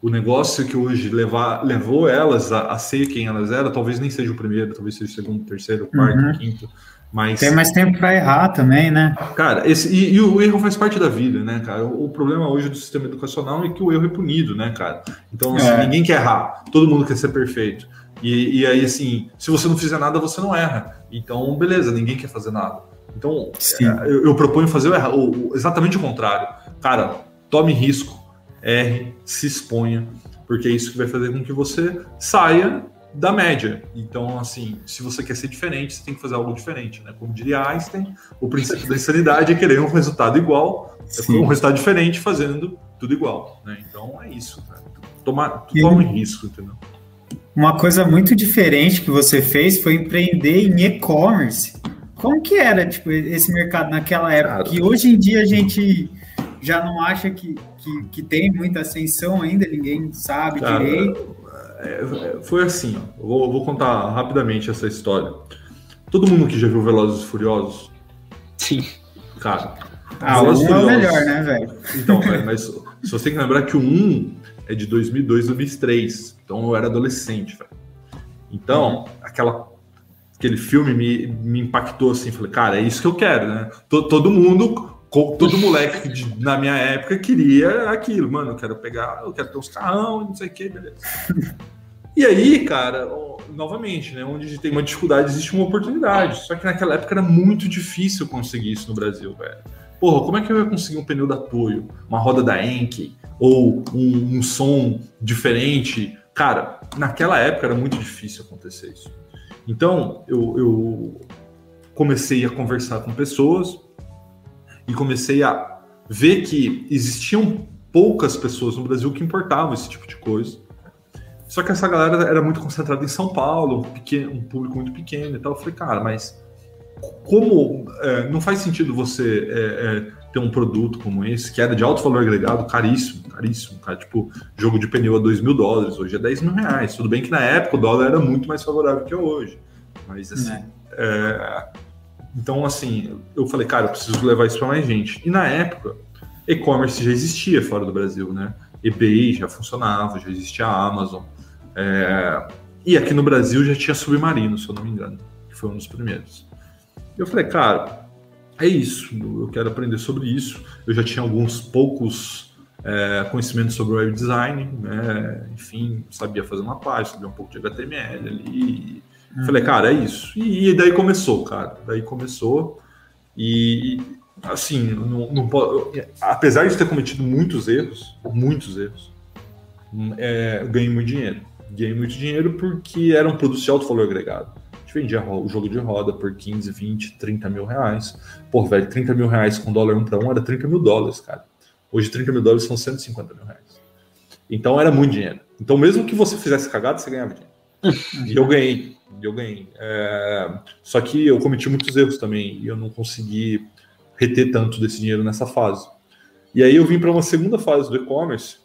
o negócio que hoje levar, levou elas a, a, ser quem elas eram, talvez nem seja o primeiro, talvez seja o segundo, terceiro, quarto, uhum. quinto. Mas, Tem mais tempo para errar também, né? Cara, esse, e, e, o erro faz parte da vida, né, cara? O, o, problema hoje do sistema educacional é que o erro é punido, né, cara? Então, assim, é. ninguém quer errar, todo mundo quer ser perfeito. E, e, aí, assim, se você não fizer nada, você não erra. Então, beleza, ninguém quer fazer nada. Então, é, eu, eu, proponho fazer o, o, exatamente o contrário. Cara, tome risco, erre, se exponha, porque é isso que vai fazer com que você saia da média. Então, assim, se você quer ser diferente, você tem que fazer algo diferente, né? Como diria Einstein, o princípio da insanidade é querer um resultado igual, Sim. um resultado diferente fazendo tudo igual, né? Então, é isso, cara. Toma, tome risco, entendeu? Uma coisa muito diferente que você fez foi empreender em e-commerce. Como que era tipo, esse mercado naquela época? Que hoje em dia a gente já não acha que, que, que tem muita ascensão ainda, ninguém sabe Cara, direito. É, é, foi assim, ó. Vou, vou contar rapidamente essa história. Todo mundo que já viu Velozes e Furiosos? Sim. Cara, ah, o 1 é o melhor, né, velho? Então, mas se você tem que lembrar que o 1 é de 2002, 2003. Então eu era adolescente, velho. Então, aquela, aquele filme me, me impactou assim. Falei, cara, é isso que eu quero, né? Todo, todo mundo, todo moleque de, na minha época queria aquilo. Mano, eu quero pegar, eu quero ter uns carrão, não sei o que, beleza. E aí, cara, novamente, né? Onde tem uma dificuldade, existe uma oportunidade. Só que naquela época era muito difícil conseguir isso no Brasil, velho. Porra, como é que eu ia conseguir um pneu da Toyo, uma roda da Enkei, ou um, um som diferente. Cara, naquela época era muito difícil acontecer isso. Então, eu, eu comecei a conversar com pessoas e comecei a ver que existiam poucas pessoas no Brasil que importavam esse tipo de coisa. Só que essa galera era muito concentrada em São Paulo, um, pequeno, um público muito pequeno e tal. Eu falei, cara, mas como é, não faz sentido você é, é, ter um produto como esse, que era de alto valor agregado, caríssimo, caríssimo, cara, tipo, jogo de pneu a 2 mil dólares, hoje é 10 mil reais. Tudo bem que na época o dólar era muito mais favorável que hoje. Mas assim. É. então, assim, eu falei, cara, eu preciso levar isso para mais gente. E na época, e-commerce já existia fora do Brasil, né? eBay já funcionava, já existia a Amazon. É... E aqui no Brasil já tinha Submarino, se eu não me engano, que foi um dos primeiros. Eu falei, cara, é isso, eu quero aprender sobre isso. Eu já tinha alguns poucos é, conhecimentos sobre web design, né? enfim, sabia fazer uma página, sabia um pouco de HTML ali. Uhum. Falei, cara, é isso. E, e, daí começou, cara. Daí começou. E, assim, não, não, apesar de ter cometido muitos erros, muitos erros, é, eu ganhei muito dinheiro. Ganhei muito dinheiro porque era um produto de alto valor agregado vendia o jogo de roda por 15, 20, 30 mil reais. Pô, velho, 30 mil reais com dólar 1 para 1 era 30 mil dólares, cara. Hoje 30 mil dólares são 150 mil reais. Então era muito dinheiro. Então mesmo que você fizesse cagada, você ganhava dinheiro. e eu ganhei, eu ganhei. É... Só que eu cometi muitos erros também e eu não consegui reter tanto desse dinheiro nessa fase. E aí eu vim para uma segunda fase do e-commerce,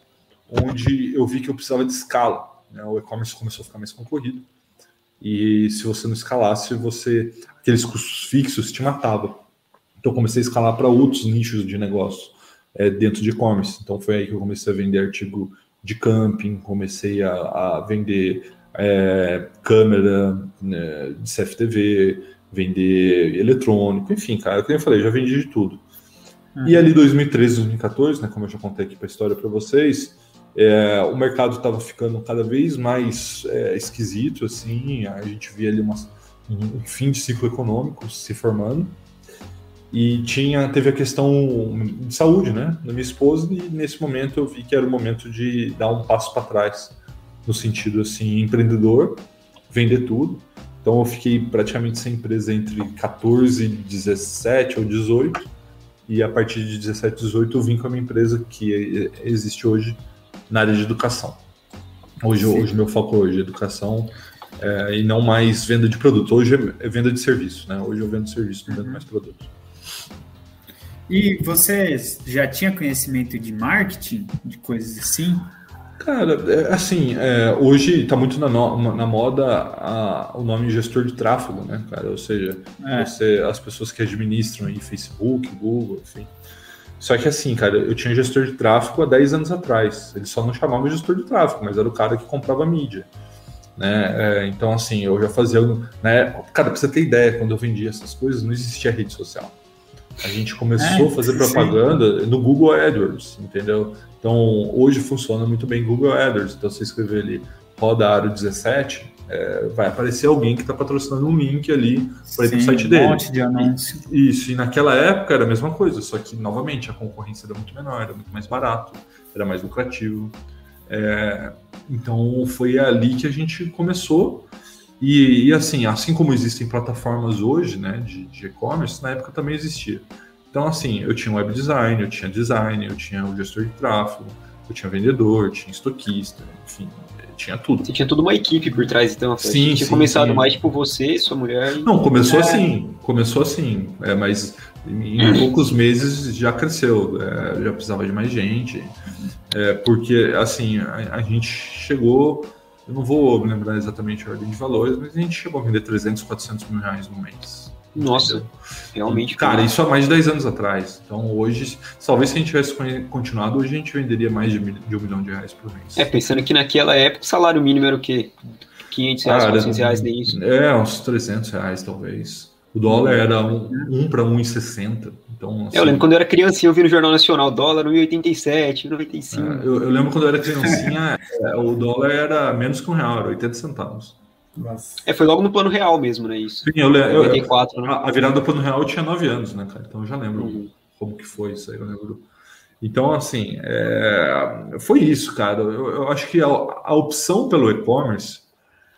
onde eu vi que eu precisava de escala. Né? O e-commerce começou a ficar mais concorrido. E se você não escalasse, você aqueles custos fixos te matava. Então comecei a escalar para outros nichos de negócio é, dentro de e-commerce. Então foi aí que eu comecei a vender artigo de camping, comecei a, a vender é, câmera né, de CFTV, vender eletrônico, enfim, cara, como eu falei, já vendi de tudo. Uhum. E ali 2013, 2014, né, como eu já contei aqui para a história para vocês, é, o mercado estava ficando cada vez mais é, esquisito, assim, a gente via ali uma, um fim de ciclo econômico se formando. E tinha, teve a questão de saúde, né, da minha esposa, e nesse momento eu vi que era o momento de dar um passo para trás, no sentido assim, empreendedor, vender tudo. Então eu fiquei praticamente sem empresa entre 14, 17 ou 18, e a partir de 17, 18 eu vim com a minha empresa que existe hoje, na área de educação. Hoje, hoje meu foco hoje é educação é, e não mais venda de produto. Hoje é venda de serviço, né? Hoje eu vendo serviço, não vendo uhum. mais produto. E você já tinha conhecimento de marketing, de coisas assim? Cara, é, assim, é, hoje está muito na, no, na moda a, o nome gestor de tráfego, né, cara? Ou seja, é. você, as pessoas que administram aí Facebook, Google, enfim. Só que assim, cara, eu tinha gestor de tráfego há 10 anos atrás. Ele só não chamava gestor de tráfego, mas era o cara que comprava mídia. Né? É, então, assim, eu já fazia. Né? Cara, pra você ter ideia, quando eu vendia essas coisas, não existia rede social. A gente começou é, a fazer propaganda sim. no Google AdWords, entendeu? Então, hoje funciona muito bem Google AdWords. Então, você escrever ali roda aro 17, é, vai aparecer alguém que está patrocinando um link ali para ir para o site dele. Um monte de anúncio. Isso, e naquela época era a mesma coisa, só que, novamente, a concorrência era muito menor, era muito mais barato, era mais lucrativo. É, então, foi ali que a gente começou. E, e, assim, assim como existem plataformas hoje, né, de e-commerce, na época também existia. Então, assim, eu tinha web design, eu tinha design, eu tinha o gestor de tráfego, eu tinha vendedor, tinha estoquista, enfim, tinha tudo. Você tinha toda uma equipe por trás, então. Sim, tinha sim, começado sim. mais por você, sua mulher. Não, começou é... assim, começou assim, é, mas em poucos meses já cresceu, é, já precisava de mais gente, é, porque assim a, a, gente chegou, eu não vou lembrar exatamente a ordem de valores, mas a gente chegou a vender 300, 400 mil reais no mês. Nossa, entendeu? realmente. Cara, isso há mais de 10 anos atrás. Então hoje, talvez se a gente tivesse continuado, hoje a gente venderia mais de, de um milhão de reais por mês. É, pensando que naquela época o salário mínimo era o quê? 500 reais, Cara, 400 reais, nem isso? É, uns 300 reais talvez. O dólar era 1 um, um para 1,60. Então, assim, eu lembro quando eu era criancinha, eu vi no Jornal Nacional, dólar 1,87, 1,95. É, eu, eu, lembro quando eu era criancinha, é, o dólar era menos que um real, era 80 centavos. Nossa. É, foi logo no plano real mesmo, né? Isso. Sim, eu lembro. 94, né? A virada do plano real eu tinha 9 anos, né, cara? Então eu já lembro uhum. como que foi isso aí, eu lembro. Então, assim, é... foi isso, cara. Eu, eu acho que a, a opção pelo e-commerce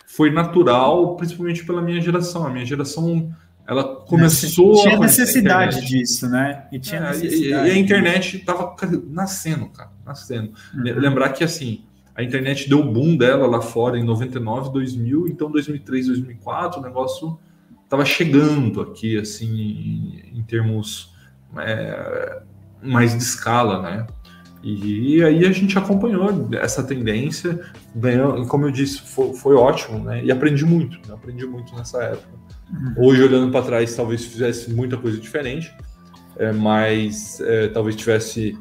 foi natural, principalmente pela minha geração. A minha geração ela começou tinha necessidade disso, né? E tinha é, necessidade. E, e, a internet estava nascendo, cara, nascendo. Uhum. Lembrar que, assim, a internet deu boom dela lá fora em 99, 2000, então 2003, 2004, o negócio estava chegando aqui, assim, em termos é, mais de escala, né? E aí a gente acompanhou essa tendência, ganhou, como eu disse, foi, foi ótimo, né? E aprendi muito, né? aprendi muito nessa época. Uhum. Hoje, olhando para trás, talvez fizesse muita coisa diferente, é, mas é, talvez tivesse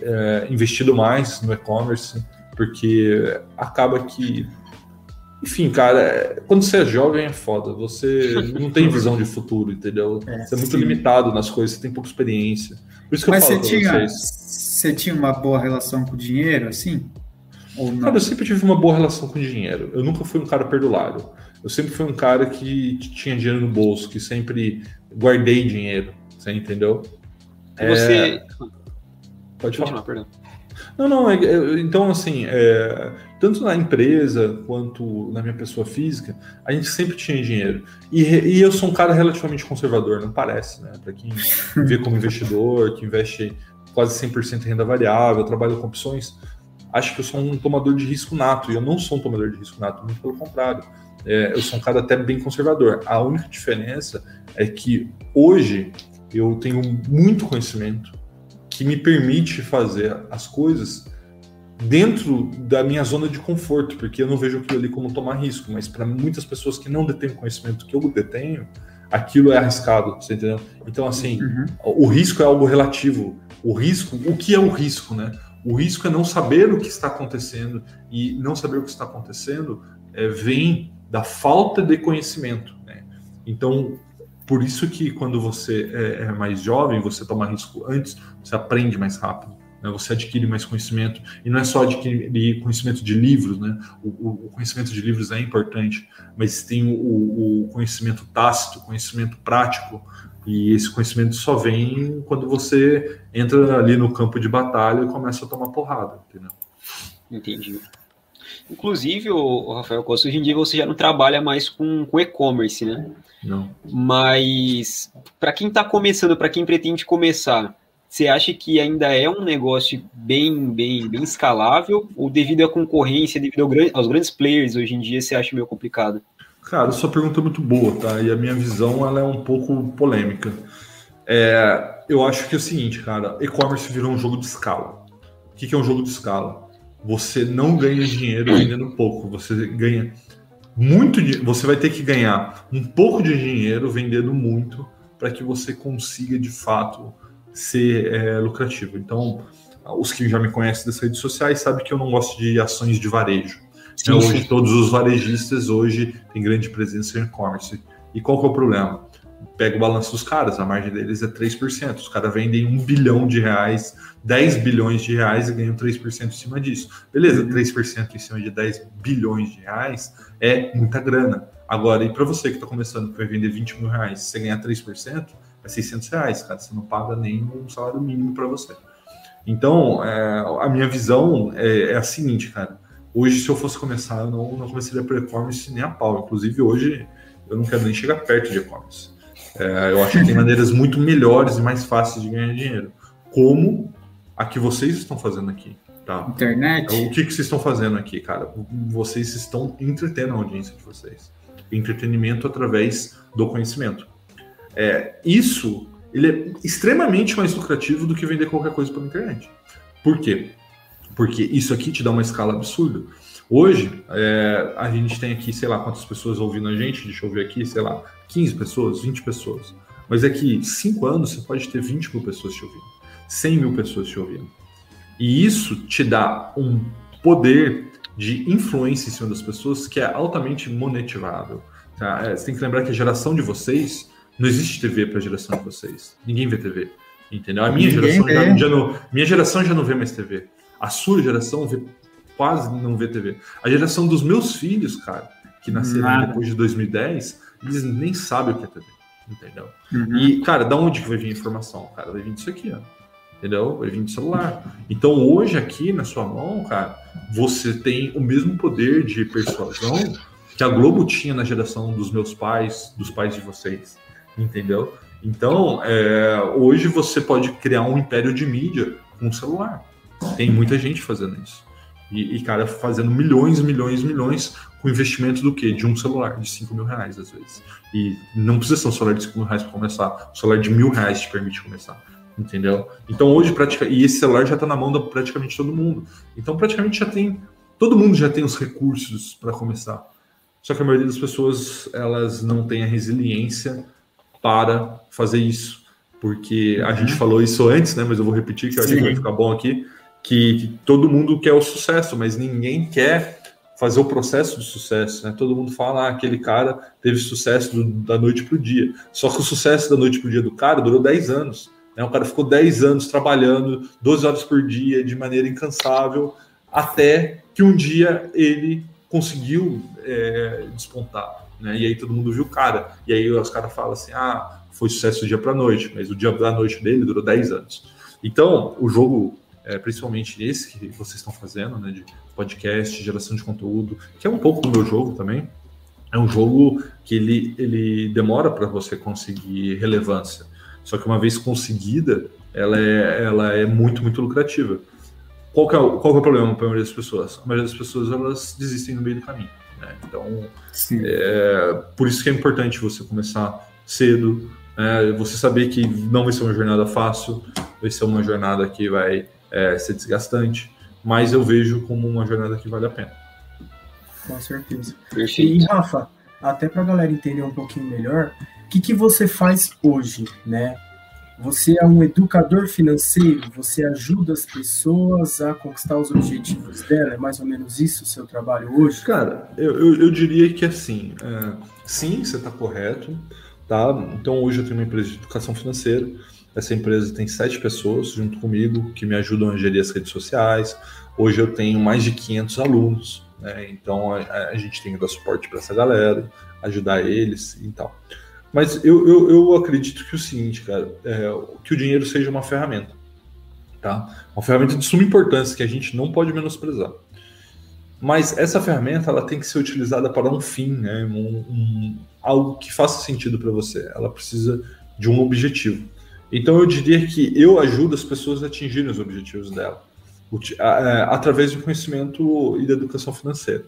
é, investido mais no e-commerce, porque acaba que enfim, cara, quando você é jovem é foda. Você não tem visão de futuro, entendeu? É, você é muito sim. limitado nas coisas, você tem pouca experiência. Por isso que Mas eu falo você tinha, vocês. você tinha uma boa relação com o dinheiro, assim? Ou não? Cara, eu sempre tive uma boa relação com o dinheiro. Eu nunca fui um cara perdulário. Eu sempre fui um cara que tinha dinheiro no bolso, que sempre guardei dinheiro. Você entendeu? Você. É... Pode falar. perdão. Não, não, é, é, então assim, é, tanto na empresa quanto na minha pessoa física, a gente sempre tinha dinheiro. E, e eu sou um cara relativamente conservador, não parece, né? Para quem vê como investidor, que investe quase 100% em renda variável, trabalha com opções, acho que eu sou um tomador de risco nato, e eu não sou um tomador de risco nato, muito pelo contrário. É, eu sou um cara até bem conservador. A única diferença é que hoje eu tenho muito conhecimento que me permite fazer as coisas dentro da minha zona de conforto, porque eu não vejo aquilo ali como tomar risco, mas para muitas pessoas que não detêm o conhecimento que eu detenho, aquilo é arriscado, você entendeu? Então, assim, uhum. o risco é algo relativo. O risco, o que é o risco, né? O risco é não saber o que está acontecendo, e não saber o que está acontecendo é, vem da falta de conhecimento. Né? Então, por isso que quando você é, é, mais jovem, você toma risco antes, você aprende mais rápido, né? você adquire mais conhecimento. E não é só adquirir conhecimento de livros, né? O, o conhecimento de livros é importante, mas tem o, o conhecimento tácito, conhecimento prático, e esse conhecimento só vem quando você entra ali no campo de batalha e começa a tomar porrada, entendeu? Entendi. Inclusive, o, Rafael Costa, hoje em dia você já não trabalha mais com, com e-commerce, né? Não. Mas para quem está começando, para quem pretende começar, você acha que ainda é um negócio bem, bem, bem escalável? Ou devido à concorrência, devido ao, aos grandes players hoje em dia, você acha meio complicado? Cara, sua pergunta é muito boa, tá? E a minha visão ela é um pouco polêmica. É, eu acho que é o seguinte, cara, e-commerce virou um jogo de escala. O que, que é um jogo de escala? Você não ganha dinheiro vendendo pouco, você ganha muito, você vai ter que ganhar um pouco de dinheiro vendendo muito para que você consiga de fato ser é, lucrativo. Então, os que já me conhecem das redes sociais sabem que eu não gosto de ações de varejo. Sim, hoje, todos os varejistas hoje têm grande presença em e-commerce. E qual que é o problema? Pega o balanço dos caras, a margem deles é 3%. Os caras vendem 1 bilhão de reais, 10 bilhões de reais e ganham 3% em cima disso. Beleza, 3% em cima de 10 bilhões de reais é muita grana. Agora, e para você que está começando, que vai vender 20 mil reais, se você ganhar 3%, é 600 reais, cara. Você não paga nem um salário mínimo para você. Então, é, a minha visão é, é, a seguinte, cara. Hoje, se eu fosse começar, eu não, não começaria por e-commerce nem a pau. Inclusive, hoje, eu não quero nem chegar perto de e-commerce. É, eu acho que tem maneiras muito melhores e mais fáceis de ganhar dinheiro. Como a que vocês estão fazendo aqui. Tá? Internet. Então, o que, que vocês estão fazendo aqui, cara? Vocês estão entretendo a audiência de vocês. Entretenimento através do conhecimento. É, isso ele é extremamente mais lucrativo do que vender qualquer coisa pela internet. Por quê? Porque isso aqui te dá uma escala absurda. Hoje, é, a gente tem aqui, sei lá, quantas pessoas ouvindo a gente, deixa eu ver aqui, sei lá, 15 pessoas, 20 pessoas. Mas é que 5 anos você pode ter 20 mil pessoas te ouvindo, 100 mil pessoas te ouvindo. E isso te dá um poder de influência em cima das pessoas que é altamente monetizável. Tá? É, você tem que lembrar que a geração de vocês, não existe TV para a geração de vocês. Ninguém vê TV. Entendeu? A minha geração já, já, não, minha geração já não vê mais TV. A sua geração vê quase não vê TV. A geração dos meus filhos, cara, que nasceram Nada. depois de 2010, eles nem sabem o que é TV, entendeu? Uhum. E, cara, da onde que vai vir a informação? Cara, vai vir disso aqui, ó. Entendeu? Vai vir do celular. Então, hoje, aqui na sua mão, cara, você tem o mesmo poder de persuasão que a Globo tinha na geração dos meus pais, dos pais de vocês, entendeu? Então, é, hoje você pode criar um império de mídia com o celular. Tem muita gente fazendo isso. E, e, cara, fazendo milhões, milhões, milhões com investimento do quê? De um celular de 5 mil reais, às vezes. E não precisa ser um celular de 5 mil reais para começar. Um celular de mil reais te permite começar. Entendeu? Então hoje, praticamente, e esse celular já está na mão de praticamente todo mundo. Então, praticamente já tem. Todo mundo já tem os recursos para começar. Só que a maioria das pessoas elas não tem a resiliência para fazer isso. Porque a gente uhum. falou isso antes, né? Mas eu vou repetir que eu acho que vai ficar bom aqui. Que, todo mundo quer o sucesso, mas ninguém quer fazer o processo de sucesso. Né? Todo mundo fala, ah, aquele cara teve sucesso do, da noite para o dia. Só que o sucesso da noite para o dia do cara durou 10 anos. Né? O cara ficou 10 anos trabalhando, 12 horas por dia, de maneira incansável, até que um dia ele conseguiu é, despontar. Né? E aí todo mundo viu o cara. E aí os caras falam assim: ah, foi sucesso do dia para noite, mas o dia da noite dele durou 10 anos. Então, o jogo, é, principalmente esse que vocês estão fazendo, né, de podcast, geração de conteúdo, que é um pouco do meu jogo também, é um jogo que ele, ele demora para você conseguir relevância. Só que uma vez conseguida, ela é, ela é muito, muito lucrativa. Qual que, é, qual que é o problema para a maioria das pessoas? A maioria das pessoas elas desistem no meio do caminho. Né? Então, é, por isso que é importante você começar cedo, né? você saber que não vai ser uma jornada fácil, vai ser uma jornada que vai é, ser desgastante, mas eu vejo como uma jornada que vale a pena. Com certeza. Perfeito. E, Rafa, até para a galera entender um pouquinho melhor, o que, que você faz hoje, né? Você é um educador financeiro, você ajuda as pessoas a conquistar os objetivos dela, é mais ou menos isso o seu trabalho hoje? Cara, eu, eu, eu diria que assim, é, sim, você está correto, tá? Então hoje eu tenho uma empresa de educação financeira, essa empresa tem sete pessoas junto comigo que me ajudam a gerir as redes sociais, hoje eu tenho mais de 500 alunos, né? então a, a gente tem que dar suporte para essa galera, ajudar eles e tal. Mas eu, eu, eu acredito que o seguinte, cara, é, que o dinheiro seja uma ferramenta, tá? Uma ferramenta de suma importância que a gente não pode menosprezar. Mas essa ferramenta ela tem que ser utilizada para um fim, né? Um, um, algo que faça sentido para você. Ela precisa de um objetivo. Então eu diria que eu ajudo as pessoas a atingirem os objetivos dela, é, através do conhecimento e da educação financeira.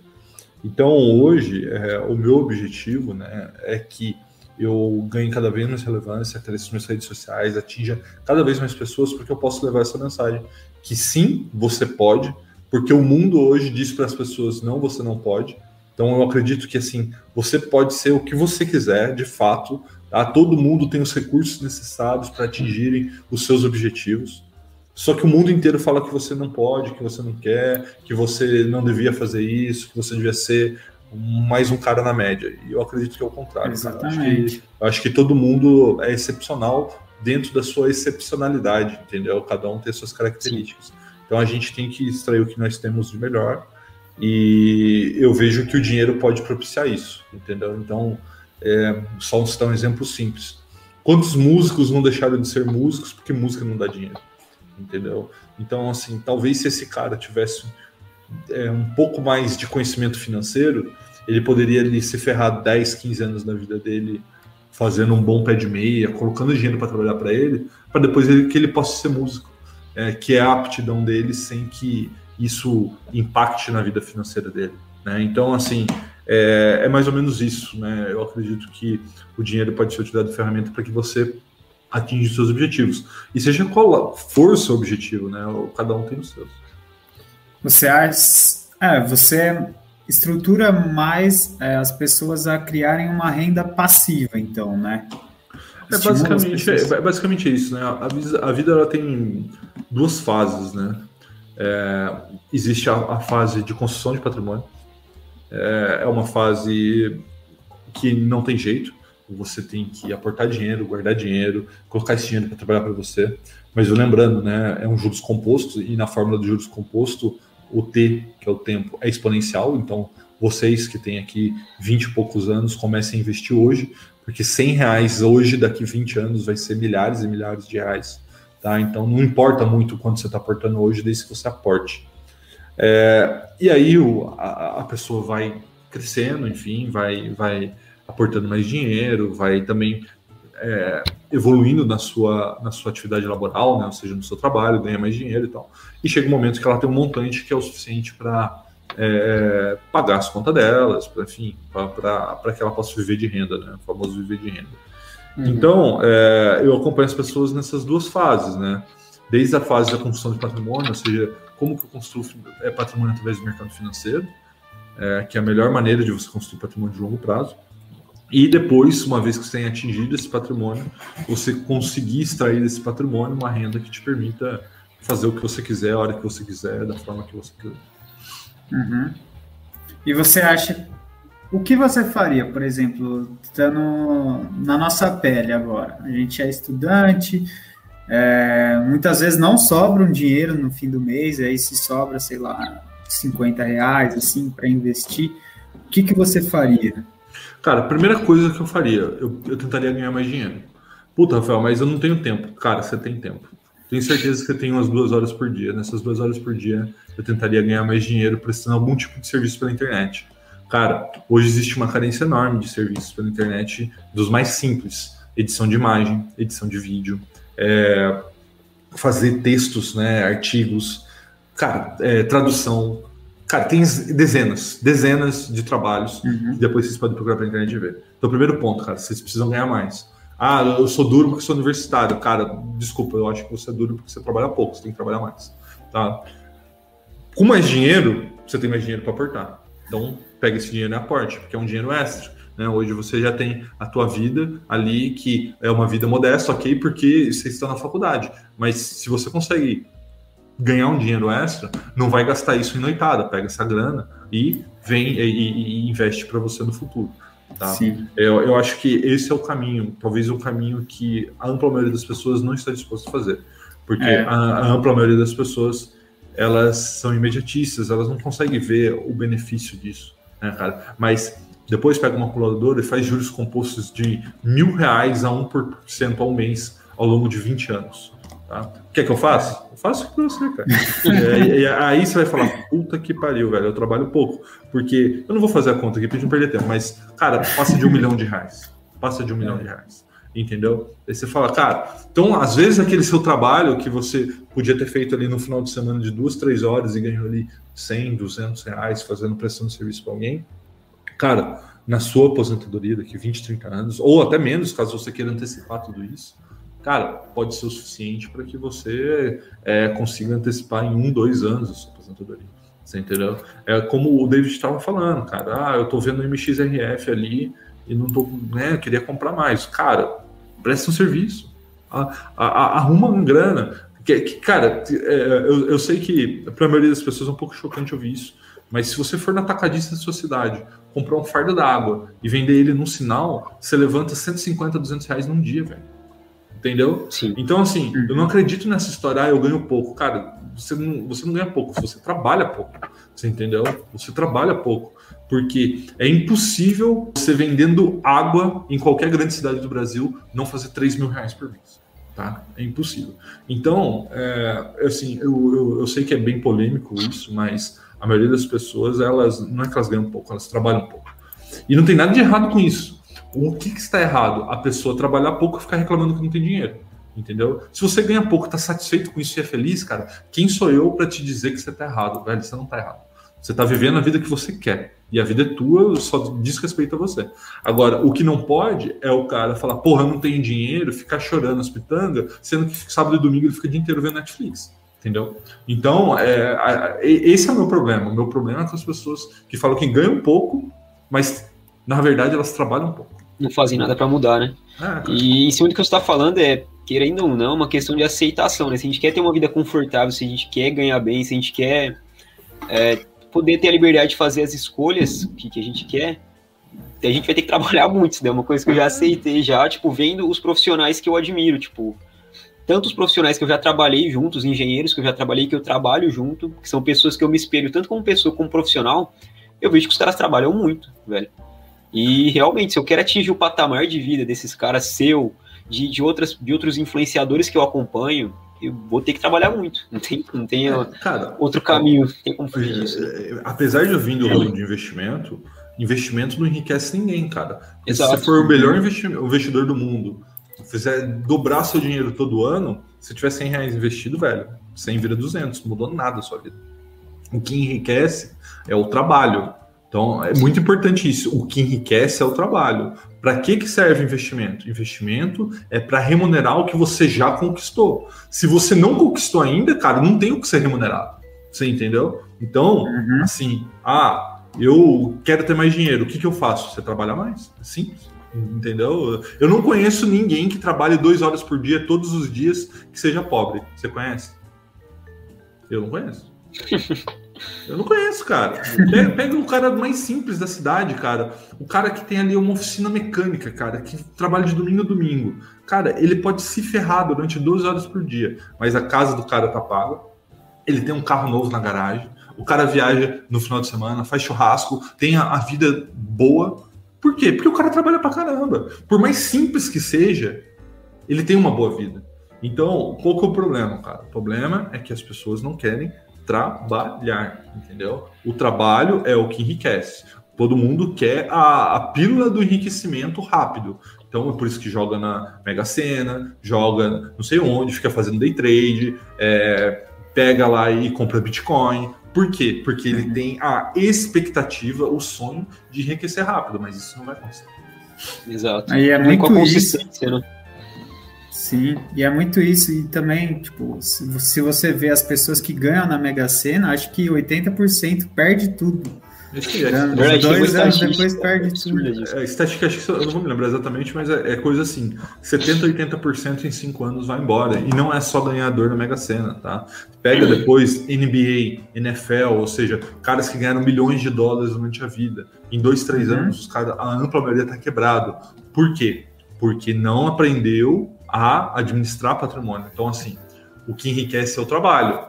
Então hoje é, o meu objetivo né, é que eu ganhe cada vez mais relevância, cresça nas minhas redes sociais, atinja cada vez mais pessoas, porque eu posso levar essa mensagem que sim, você pode, porque o mundo hoje diz para as pessoas não, você não pode. Então eu acredito que assim, você pode ser o que você quiser, de fato, tá? Todo mundo tem os recursos necessários para atingirem os seus objetivos. Só que o mundo inteiro fala que você não pode, que você não quer, que você não devia fazer isso, que você devia ser mais um cara na média. E eu acredito que é o contrário. Exatamente. Acho que, acho que todo mundo é excepcional dentro da sua excepcionalidade, entendeu? Cada um tem suas características. Sim. Então a gente tem que extrair o que nós temos de melhor. E eu vejo que o dinheiro pode propiciar isso, entendeu? Então, é, só citar um exemplo simples. Quantos músicos não deixaram de ser músicos porque música não dá dinheiro? Entendeu? Então, assim, talvez se esse cara tivesse é, um pouco mais de conhecimento financeiro, ele poderia ali, se ferrar 10, 15 anos na vida dele fazendo um bom pé de meia, colocando dinheiro para trabalhar para ele, para depois ele, que ele possa ser músico, é, que é a aptidão dele sem que isso impacte na vida financeira dele. Né? Então, assim, é, é, mais ou menos isso. Né? Eu acredito que o dinheiro pode ser utilizado de ferramenta para que você atinja os seus objetivos. E seja qual for o seu objetivo, né? cada um tem os seus. Você acha, é, você estrutura mais é, as pessoas a criarem uma renda passiva, então, né? É basicamente, é, basicamente isso, né? A, a, vida ela tem duas fases, né? É, existe a, a, fase de construção de patrimônio, é, é uma fase que não tem jeito, você tem que aportar dinheiro, guardar dinheiro, colocar esse dinheiro para trabalhar para você. Mas lembrando, né, é um juros composto e na fórmula de juros composto o T, que é o tempo, é exponencial, então vocês que têm aqui 20 e poucos anos, comecem a investir hoje, porque 100 reais hoje, daqui 20 anos, vai ser milhares e milhares de reais. Tá? Então não importa muito quanto você está aportando hoje, desde que você aporte. É, e aí o, a, a, pessoa vai crescendo, enfim, vai, vai aportando mais dinheiro, vai também é, evoluindo na sua, na sua atividade laboral, né? ou seja, no seu trabalho, ganha mais dinheiro e tal. E chega um momento que ela tem um montante que é o suficiente para é, pagar as contas delas, pra, enfim, para que ela possa viver de renda, né? O famoso viver de renda. Uhum. Então, é, eu acompanho as pessoas nessas duas fases, né? Desde a fase da construção de patrimônio, ou seja, como que eu construo é, patrimônio através do mercado financeiro, é, que é a melhor maneira de você construir patrimônio de longo prazo. E depois, uma vez que você tenha atingido esse patrimônio, você conseguir extrair desse patrimônio uma renda que te permita fazer o que você quiser, a hora que você quiser, da forma que você quiser. Uhum. E você acha. O que você faria, por exemplo, estando na nossa pele agora? A gente é estudante, é, muitas vezes não sobra um dinheiro no fim do mês, aí se sobra, sei lá, 50 reais, assim, para investir. O que, que você faria? Cara, a primeira coisa que eu faria, eu, eu tentaria ganhar mais dinheiro. Puta, Rafael, mas eu não tenho tempo. Cara, você tem tempo. Tenho certeza que você tem umas duas horas por dia. Nessas duas horas por dia, eu tentaria ganhar mais dinheiro prestando algum tipo de serviço pela internet. Cara, hoje existe uma carência enorme de serviços pela internet, dos mais simples: edição de imagem, edição de vídeo, é, fazer textos, né, artigos, cara, é, tradução, Cara, tem dezenas, dezenas de trabalhos uhum. que depois vocês podem procurar pela internet e ver. Então, primeiro ponto, cara, vocês precisam ganhar mais. Ah, eu sou duro porque sou universitário. Cara, desculpa, eu acho que você é duro porque você trabalha pouco, você tem que trabalhar mais. Tá? Com mais dinheiro, você tem mais dinheiro para aportar. Então, pega esse dinheiro e aporte, porque é um dinheiro extra. Né? Hoje você já tem a tua vida ali, que é uma vida modesta, ok, porque você está na faculdade. Mas se você consegue ganhar um dinheiro extra, não vai gastar isso em noitada, pega essa grana e vem e, e, investe para você no futuro. Tá? Sim. Eu, eu acho que esse é o caminho, talvez o caminho que a ampla maioria das pessoas não está disposta a fazer. Porque é. a, a, ampla maioria das pessoas elas são imediatistas, elas não conseguem ver o benefício disso, né, cara? Mas depois pega uma calculadora e faz juros compostos de mil reais a 1% ao mês ao longo de 20 anos. Tá? Quer que eu faça? Eu faço pra você, cara. é, e, aí você vai falar, puta que pariu, velho, eu trabalho pouco. Porque eu não vou fazer a conta aqui pra gente não perder tempo, mas, cara, passa de um milhão de reais. Passa de um milhão de reais. Entendeu? Aí você fala, cara, então às vezes aquele seu trabalho que você podia ter feito ali no final de semana de duas, três horas e ganhou ali 100, 200 reais fazendo prestação de serviço para alguém, cara, na sua aposentadoria daqui 20, 30 anos, ou até menos, caso você queira antecipar tudo isso, cara, pode ser o suficiente para que você é, consiga antecipar em um, dois anos a sua aposentadoria. Você entendeu? É como o David estava falando, cara. Ah, eu estou vendo o MXRF ali e não tô, né? Queria comprar mais. Cara, presta um serviço. A, a, a, arruma uma grana. Que, que cara, é, eu, eu sei que para a maioria das pessoas é um pouco chocante ouvir isso, mas se você for na tacadista da sua cidade, comprar um fardo d'água e vender ele num sinal, você levanta 150, 200 reais num dia, velho. Entendeu? Sim. Então, assim, eu não acredito nessa história, ah, eu ganho pouco. Cara, você não, você não ganha pouco, você trabalha pouco. Você entendeu? Você trabalha pouco. Porque é impossível você vendendo água em qualquer grande cidade do Brasil não fazer 3 mil reais por mês. Tá? É impossível. Então, é, assim, eu, eu, eu sei que é bem polêmico isso, mas a maioria das pessoas, elas não é que elas ganham pouco, elas trabalham pouco. E não tem nada de errado com isso. O que, que está errado? A pessoa trabalhar pouco e ficar reclamando que não tem dinheiro. Entendeu? Se você ganha pouco, está satisfeito com isso e é feliz, cara, quem sou eu para te dizer que você está errado? Velho, você não está errado. Você está vivendo a vida que você quer. E a vida é tua, só diz respeito a você. Agora, o que não pode é o cara falar, porra, eu não tenho dinheiro, ficar chorando as pitangas, sendo que sábado e domingo ele fica o dia inteiro vendo Netflix. Entendeu? Então, é, esse é o meu problema. O meu problema é com as pessoas que falam que ganham pouco, mas na verdade elas trabalham pouco não fazem nada para mudar, né? Ah, e em cima do que você está falando é, querendo ou não, uma questão de aceitação, né? Se a gente quer ter uma vida confortável, se a gente quer ganhar bem, se a gente quer é, poder ter a liberdade de fazer as escolhas que, que a gente quer, a gente vai ter que trabalhar muito, né? Uma coisa que eu já aceitei já, tipo, vendo os profissionais que eu admiro, tipo, tantos profissionais que eu já trabalhei juntos, engenheiros que eu já trabalhei, que eu trabalho junto, que são pessoas que eu me espelho tanto como pessoa como profissional, eu vejo que os caras trabalham muito, velho. E realmente, se eu quero atingir o patamar de vida desses caras seu, de, de, outras, de outros influenciadores que eu acompanho, eu vou ter que trabalhar muito. Não tem, não tem é, cara, outro caminho, não tem como fugir disso. É, apesar de eu vir do ramo de investimento, investimento não enriquece ninguém, cara. Exato. Se você for o melhor investidor do mundo, fizer dobrar seu dinheiro todo ano, se tiver 100 reais investido, velho, 100 vira 200, mudou nada a sua vida. O que enriquece é o trabalho. Então, é muito importante isso. O que enriquece é o trabalho. Para que, que serve investimento? Investimento é para remunerar o que você já conquistou. Se você não conquistou ainda, cara, não tem o que ser remunerado. Você entendeu? Então, uhum. assim, ah, eu quero ter mais dinheiro. O que, que eu faço? Você trabalha mais. É simples. Entendeu? Eu não conheço ninguém que trabalhe duas horas por dia, todos os dias, que seja pobre. Você conhece? Eu não conheço. Eu não conheço, cara. Pega, pega o cara mais simples da cidade, cara. O cara que tem ali uma oficina mecânica, cara, que trabalha de domingo a domingo. Cara, ele pode se ferrar durante 12 horas por dia, mas a casa do cara tá paga. Ele tem um carro novo na garagem. O cara viaja no final de semana, faz churrasco, tem a, a vida boa. Por quê? Porque o cara trabalha pra caramba. Por mais simples que seja, ele tem uma boa vida. Então, qual que é o problema, cara? O problema é que as pessoas não querem trabalhar, entendeu? O trabalho é o que enriquece. Todo mundo quer a, a pílula do enriquecimento rápido. Então é por isso que joga na Mega Sena, joga não sei onde, fica fazendo day trade, é, pega lá e compra Bitcoin. Por quê? Porque ele tem a expectativa, o sonho de enriquecer rápido, mas isso não vai acontecer. Exato. Aí é muito isso. Né? Sim, e é muito isso. E também, tipo, se, se você vê as pessoas que ganham na Mega Sena, acho que 80% perde tudo. Acho que é. Dois anos depois perde tudo. É, estatística, acho que eu não vou me lembrar exatamente, mas é, é coisa assim: 70%, 80% em 5 anos vai embora. E não é só ganhador na Mega Sena, tá? Pega depois NBA, NFL, ou seja, caras que ganharam milhões de dólares durante a vida. Em 2, 3 uhum. anos, os caras, a ampla maioria tá quebrado. Por quê? Porque não aprendeu a administrar patrimônio. Então, assim, o que enriquece é o trabalho.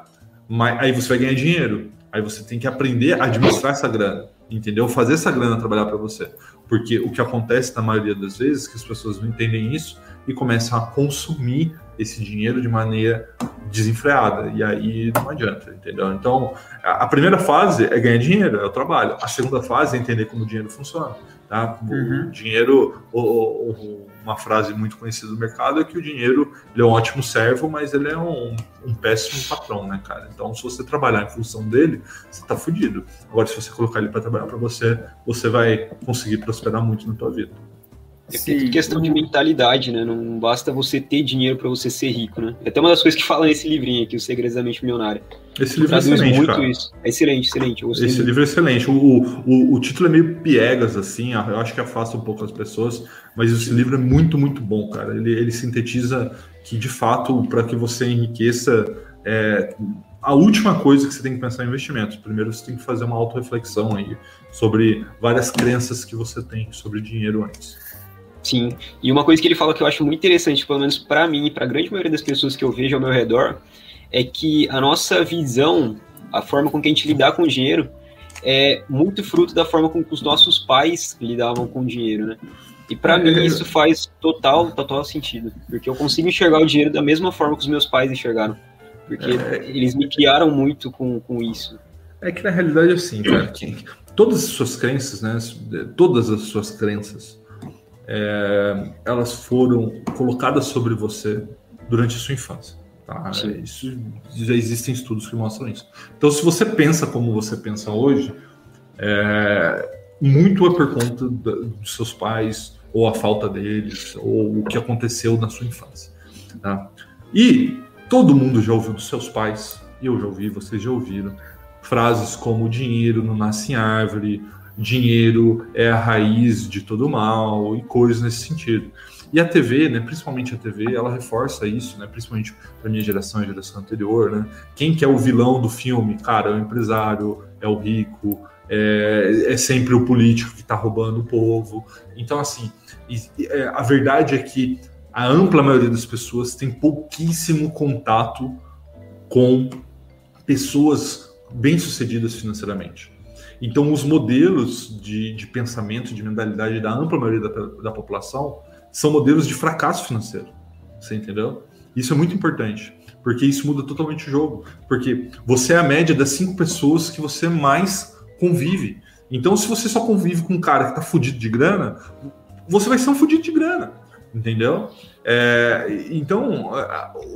Mas aí você vai ganhar dinheiro. Aí você tem que aprender a administrar essa grana, entendeu? Fazer essa grana trabalhar para você. Porque o que acontece na maioria das vezes é que as pessoas não entendem isso e começam a consumir esse dinheiro de maneira desenfreada. E aí não adianta, entendeu? Então, a primeira fase é ganhar dinheiro, é o trabalho. A segunda fase é entender como o dinheiro funciona. Tá? Uhum. O dinheiro, o, o, uma frase muito conhecida do mercado é que o dinheiro é um ótimo servo, mas ele é um, um, péssimo patrão, né, cara? Então, se você trabalhar em função dele, você tá fudido. Agora, se você colocar ele para trabalhar para você, você vai conseguir prosperar muito na tua vida. É Sim. questão de mentalidade, né? Não basta você ter dinheiro para você ser rico, né? É até uma das coisas que fala nesse livrinho aqui, O Segredos da Mente Milionária. Esse livro é excelente, muito cara. Isso. É excelente, excelente. Esse muito. livro é excelente. O, o, o título é meio piegas, assim, eu acho que afasta um pouco as pessoas, mas esse livro é muito, muito bom, cara. Ele, ele sintetiza que, de fato, para que você enriqueça, é, a última coisa que você tem que pensar em investimentos. Primeiro, você tem que fazer uma auto-reflexão aí sobre várias crenças que você tem sobre dinheiro antes. Sim, e uma coisa que ele fala que eu acho muito interessante, pelo menos para mim e para a grande maioria das pessoas que eu vejo ao meu redor, é que a nossa visão, a forma com que a gente lidar com o dinheiro, é muito fruto da forma com que os nossos pais lidavam com o dinheiro, né? E para mim é. isso faz total, total sentido, porque eu consigo enxergar o dinheiro da mesma forma que os meus pais enxergaram, porque é. eles me criaram muito com, com isso. É que na realidade é assim, cara, que todas as suas crenças, né, todas as suas crenças, é, elas foram colocadas sobre você durante a sua infância. Tá? Isso, já existem estudos que mostram isso. Então, se você pensa como você pensa hoje, é, muito é por conta dos seus pais, ou a falta deles, ou o que aconteceu na sua infância. Tá? E todo mundo já ouviu dos seus pais, eu já ouvi, vocês já ouviram, frases como dinheiro não nasce em árvore, dinheiro é a raiz de todo mal e coisas nesse sentido. E a TV, né, principalmente a TV, ela reforça isso, né, principalmente para minha geração e geração anterior, né? Quem que é o vilão do filme? Cara, é o empresário, é o rico, é, é sempre o político que está roubando o povo. Então, assim, é, a verdade é que a ampla maioria das pessoas tem pouquíssimo contato com pessoas bem-sucedidas financeiramente. Então, os modelos de, de pensamento, de mentalidade da ampla maioria da, da população são modelos de fracasso financeiro. Você entendeu? Isso é muito importante, porque isso muda totalmente o jogo. Porque você é a média das cinco pessoas que você mais convive. Então, se você só convive com um cara que tá fudido de grana, você vai ser um fudido de grana. Entendeu? É, então,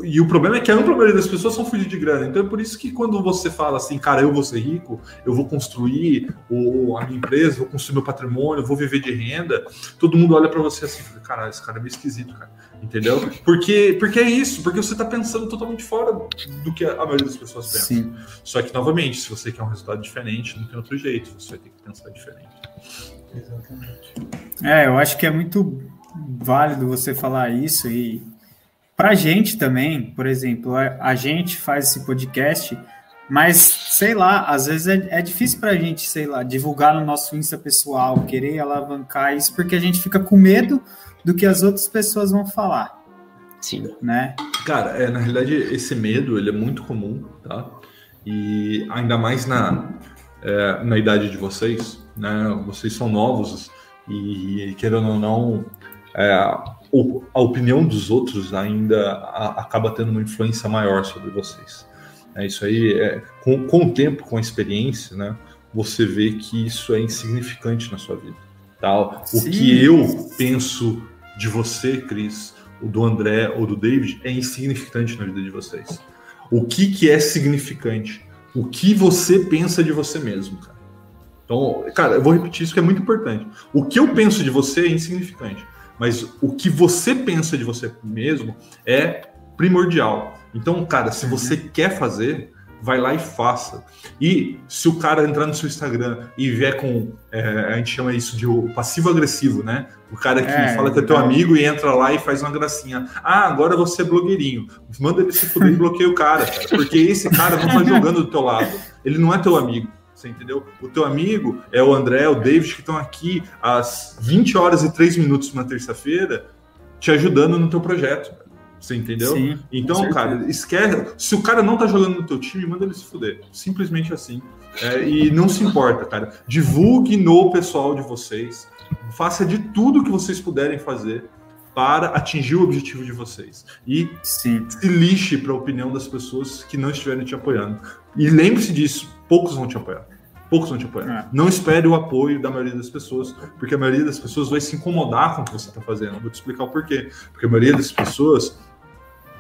e o problema é que a ampla maioria das pessoas são fugir de grana. Então é por isso que quando você fala assim, cara, eu vou ser rico, eu vou construir o, a minha empresa, vou construir meu patrimônio, vou viver de renda, todo mundo olha para você assim, cara, esse cara é meio esquisito, cara. Entendeu? Porque, porque é isso, porque você está pensando totalmente fora do que a maioria das pessoas pensa. Sim. Só que, novamente, se você quer um resultado diferente, não tem outro jeito, você vai ter que pensar diferente. Exatamente. É, eu acho que é muito válido você falar isso e para a gente também, por exemplo, a, a, gente faz esse podcast, mas sei lá, às vezes é, é difícil para a gente, sei lá, divulgar no nosso Insta pessoal, querer alavancar isso, porque a gente fica com medo do que as outras pessoas vão falar. Sim. Né? Cara, é, na realidade, esse medo ele é muito comum, tá? E ainda mais na, é, na idade de vocês, né? Vocês são novos e, querendo ou não, é, a opinião dos outros ainda acaba tendo uma influência maior sobre vocês. É isso aí, é, com, com o tempo, com a experiência, né, você vê que isso é insignificante na sua vida. Tá? O Sim. que eu penso de você, Cris, o do André ou do David, é insignificante na vida de vocês. O que, que é significante? O que você pensa de você mesmo, cara. Então, cara, eu vou repetir isso que é muito importante. O que eu penso de você é insignificante mas o que você pensa de você mesmo é primordial. Então, cara, se você uhum. quer fazer, vai lá e faça. E se o cara entrar no seu Instagram e vier com, é, a gente chama isso de passivo-agressivo, né? O cara que é, fala que é teu amigo e entra lá e faz uma gracinha. Ah, agora você é blogueirinho. Manda ele se fuder e bloqueia o cara, cara, porque esse cara não tá jogando do teu lado. Ele não é teu amigo. Você entendeu? O teu amigo é o André, o David, que estão aqui às 20 horas e 3 minutos na terça-feira, te ajudando no teu projeto. Você entendeu? Sim, então, cara, esquece. Se o cara não tá jogando no teu time, manda ele se fuder. Simples assim. É, e não se importa, cara. Divulgue no pessoal de vocês. Faça de tudo que vocês puderem fazer para atingir o objetivo de vocês. E Sim. se lixe para a opinião das pessoas que não estiverem te apoiando. E lembre-se disso, poucos vão te apoiar. Poucos vão te apoiar. É. Não espere o apoio da maioria das pessoas, porque a maioria das pessoas vai se incomodar com o que você está fazendo. vou te explicar o porquê. Porque a maioria das pessoas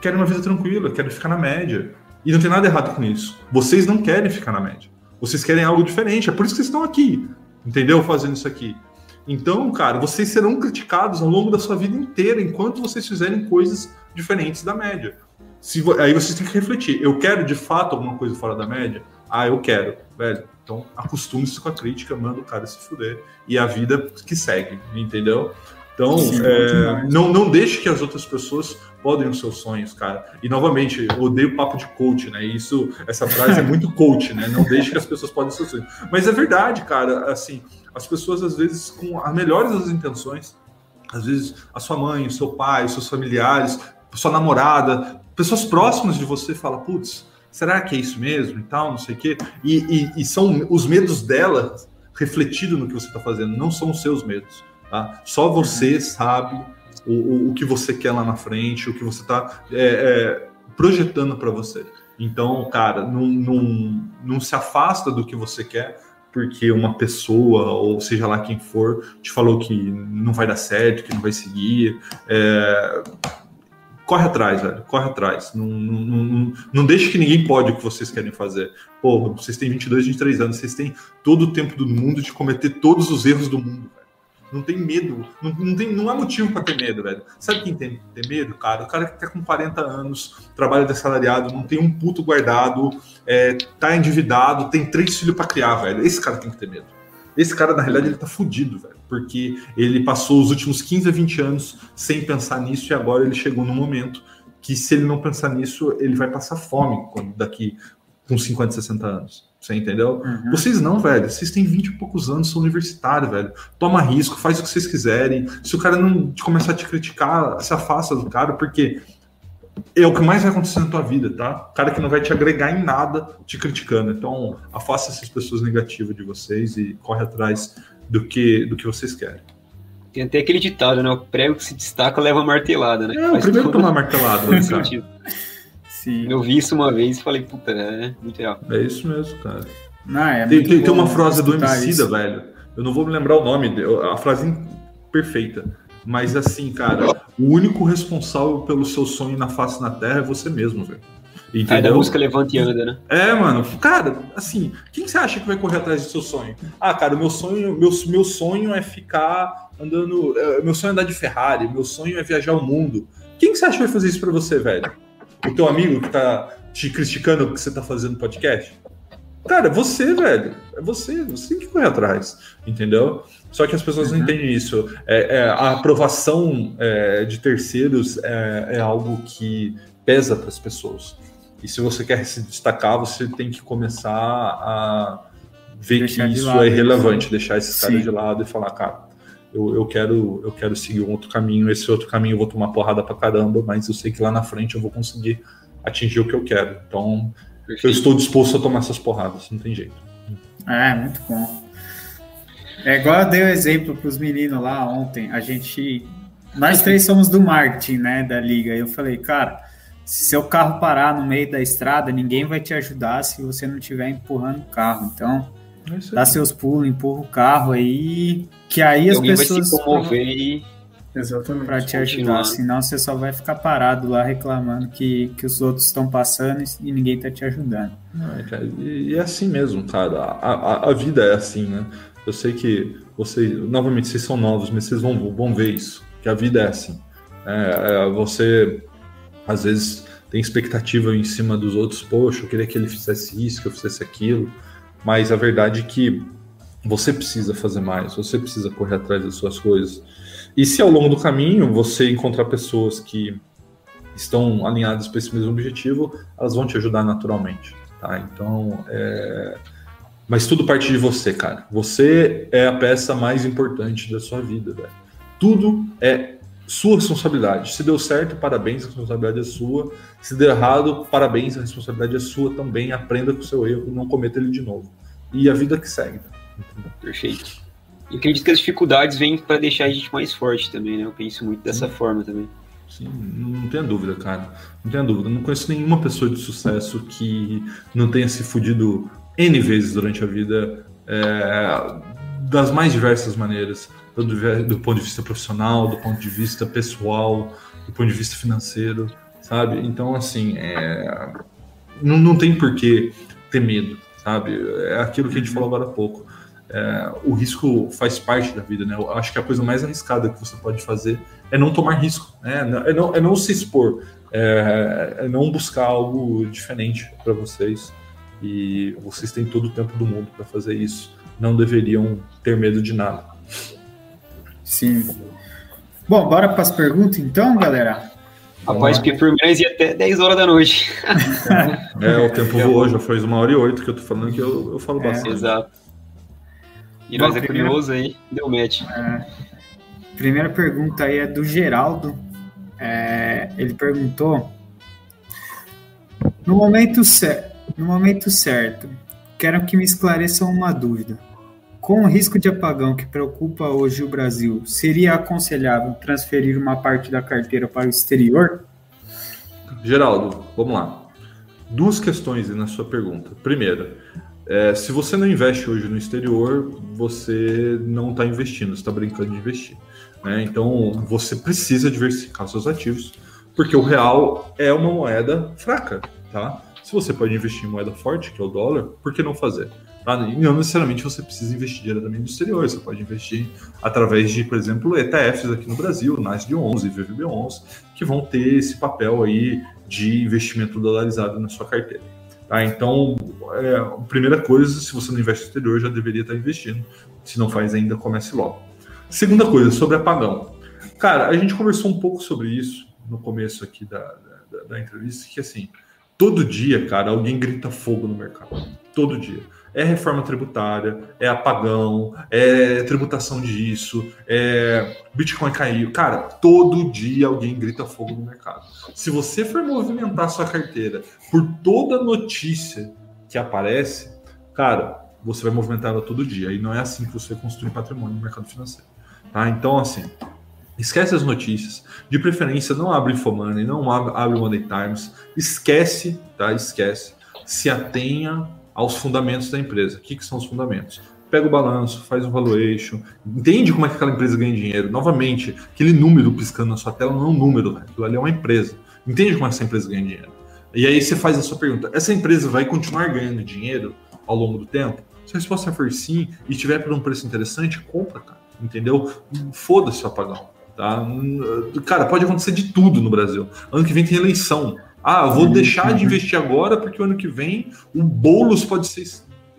querem uma vida tranquila, querem ficar na média. E não tem nada errado com isso. Vocês não querem ficar na média. Vocês querem algo diferente. É por isso que vocês estão aqui. Entendeu? Fazendo isso aqui. Então, cara, vocês serão criticados ao longo da sua vida inteira enquanto vocês fizerem coisas diferentes da média. Se, aí vocês têm que refletir. Eu quero de fato alguma coisa fora da média? Ah, eu quero, velho. Então acostume-se com a crítica, manda o cara se fuder. E a vida que segue, entendeu? Então, Sim, é, não, não deixe que as outras pessoas podem os seus sonhos, cara. E novamente, eu odeio papo de coach, né? Isso, essa frase é muito coach, né? Não deixe que as pessoas podem os seus sonhos. Mas é verdade, cara. Assim, as pessoas às vezes com as melhores das intenções, às vezes a sua mãe, o seu pai, os seus familiares, sua namorada, pessoas próximas de você fala, putz, será que é isso mesmo e tal, não sei o quê. E, e, e são os medos dela refletidos no que você está fazendo, não são os seus medos. Tá? Só você uhum. sabe o, o, o, que você quer lá na frente, o que você está é, é, projetando para você. Então, cara, não, não, não se afasta do que você quer porque uma pessoa, ou seja lá quem for, te falou que não vai dar certo, que não vai seguir. É, corre atrás, velho. Corre atrás. Não, não, não, não deixe que ninguém pode o que vocês querem fazer. Porra, vocês têm 22, 23 anos, vocês têm todo o tempo do mundo de cometer todos os erros do mundo, velho. Não tem medo. Não, não, tem, não há motivo para ter medo, velho. Sabe quem tem ter medo, cara? O cara que tá com 40 anos, trabalha de assalariado, não tem um puto guardado, é, tá endividado, tem três filhos para criar, velho. Esse cara tem que ter medo. Esse cara, na realidade, ele tá fudido, velho. Porque ele passou os últimos 15 a 20 anos sem pensar nisso e agora ele chegou no momento que, se ele não pensar nisso, ele vai passar fome daqui com 50, 60 anos. Você entendeu? Uhum. Vocês não, velho. Vocês têm 20 e poucos anos, são universitários, velho. Toma risco, faz o que vocês quiserem. Se o cara não começar a te criticar, se afasta do cara, porque é o que mais vai acontecer na tua vida, tá? Cara que não vai te agregar em nada te criticando. Então, afasta essas pessoas negativas de vocês e corre atrás do que, do que vocês querem. Tem até aquele ditado, né? O prego que se destaca leva martelada, né? É, o primeiro tomar martelada, né, Sim. Eu vi isso uma vez e falei, puta, é muito real. É isso mesmo, cara. Não, é tem, tem, tem, uma frase do Emicida, velho. Eu não vou me lembrar o nome, a frase perfeita Mas assim, cara, o único responsável pelo seu sonho na face na terra é você mesmo, velho. Entendeu? É da música Levanta e Anda, né? É, mano. Cara, assim, quem você acha que vai correr atrás do seu sonho? Ah, cara, meu sonho, meu, meu sonho é ficar andando. É, meu sonho é andar de Ferrari, meu sonho é viajar o mundo. Quem você acha que vai fazer isso pra você, velho? O teu amigo que tá te criticando porque você tá fazendo podcast? Cara, você, velho. É você. Você tem que correr atrás. Entendeu? Só que as pessoas uhum. não entendem isso. É, é a aprovação é, de terceiros é, é algo que pesa para as pessoas. E se você quer se destacar, você tem que começar a ver deixar que isso lado, é irrelevante, deixar esses caras de lado e falar, cara, eu, eu, quero, eu quero seguir um outro caminho, esse outro caminho eu vou tomar porrada pra caramba, mas eu sei que lá na frente eu vou conseguir atingir o que eu quero. Então, Perfeito. eu estou disposto a tomar essas porradas, não tem jeito. É, muito bom. É igual eu dei o um exemplo para os meninos lá ontem. A gente. Nós três somos do marketing, né? Da liga. E eu falei, cara, se seu carro parar no meio da estrada, ninguém vai te ajudar se você não estiver empurrando o carro. Então, é dá seus pulos, empurra o carro aí, que aí as pessoas vai se e Exatamente. Para te ajudar, senão você só vai ficar parado lá reclamando que, que os outros estão passando e ninguém tá te ajudando. É, e é assim mesmo, cara. A, a, a, vida é assim, né? Eu sei que vocês, novamente, vocês são novos, mas vocês vão, vão ver isso, que a vida é assim. É, é, você às vezes tem expectativa em cima dos outros, poxa, eu queria que ele fizesse isso, que eu fizesse aquilo, mas a verdade é que você precisa fazer mais, você precisa correr atrás das suas coisas. E se ao longo do caminho você encontrar pessoas que estão alinhadas para esse mesmo objetivo, elas vão te ajudar naturalmente, tá? Então, é... mas tudo parte de você, cara. Você é a peça mais importante da sua vida, velho. Tudo é sua responsabilidade. Se deu certo, parabéns, a responsabilidade é sua. Se deu errado, parabéns, a responsabilidade é sua também. Aprenda com o seu erro, não cometa ele de novo. E a vida que segue. Perfeito. E acredito que as dificuldades vêm para deixar a gente mais forte também, né? Eu penso muito dessa Sim. forma também. Sim, não tenha dúvida, cara. Não tenha dúvida. Não conheço nenhuma pessoa de sucesso que não tenha se fudido N vezes durante a vida, é, das mais diversas maneiras do, do ponto de vista profissional, do ponto de vista pessoal, do ponto de vista financeiro, sabe? Então, assim, é, não, não tem por que ter medo, sabe? É aquilo que a gente falou agora há pouco. É, o risco faz parte da vida, né? Eu acho que a coisa mais arriscada que você pode fazer é não tomar risco, né? É não, é não se expor, é, é não buscar algo diferente para vocês. E vocês têm todo o tempo do mundo para fazer isso. Não deveriam ter medo de nada. Sim. Bom, bora para as perguntas então, galera? Rapaz, porque por mês ia até 10 horas da noite. é, o tempo voou, já foi uma hora e oito que eu tô falando que eu, eu falo é, bastante. Exato. E nós é primeira... curioso aí, deu match. É, primeira pergunta aí é do Geraldo. É, ele perguntou: no momento, cer no momento certo, quero que me esclareçam uma dúvida. Com o risco de apagão que preocupa hoje o Brasil, seria aconselhável transferir uma parte da carteira para o exterior? Geraldo, vamos lá. Duas questões na sua pergunta. Primeira, é, se você não investe hoje no exterior, você não está investindo, está brincando de investir. Né? Então, você precisa diversificar seus ativos, porque o real é uma moeda fraca. Tá? Se você pode investir em moeda forte, que é o dólar, por que não fazer? E não necessariamente você precisa investir diretamente no exterior, você pode investir através de, por exemplo, ETFs aqui no Brasil, NASD11, VVB11, que vão ter esse papel aí de investimento dolarizado na sua carteira. Tá? Então, é, a primeira coisa, se você não investe no exterior, já deveria estar investindo. Se não faz ainda, comece logo. Segunda coisa, sobre apagão. Cara, a gente conversou um pouco sobre isso no começo aqui da, da, da entrevista, que assim, todo dia, cara, alguém grita fogo no mercado. Todo dia é reforma tributária, é apagão, é tributação disso, é Bitcoin caiu. Cara, todo dia alguém grita fogo no mercado. Se você for movimentar sua carteira por toda notícia que aparece, cara, você vai movimentar ela todo dia. E não é assim que você construi patrimônio no mercado financeiro. Tá? Então, assim, Esquece as notícias. De preferência, não abre Infomoney, não abre Money Times. Esquece, tá? Esquece. Se atenha aos fundamentos da empresa. O que, que são os fundamentos? pega o balanço, faz o valuation, entende como é que aquela empresa ganha dinheiro. Novamente, aquele número piscando na sua tela não é um número, né? aquilo ali é uma empresa. Entende como é essa empresa ganha dinheiro. E aí você faz a sua pergunta: essa empresa vai continuar ganhando dinheiro ao longo do tempo? Se a resposta for sim e estiver por um preço interessante, compra, cara. Entendeu? Foda-se o apagão. Tá? Cara, pode acontecer de tudo no Brasil. Ano que vem tem eleição. Ah, vou deixar de investir agora porque o ano que vem o Boulos pode ser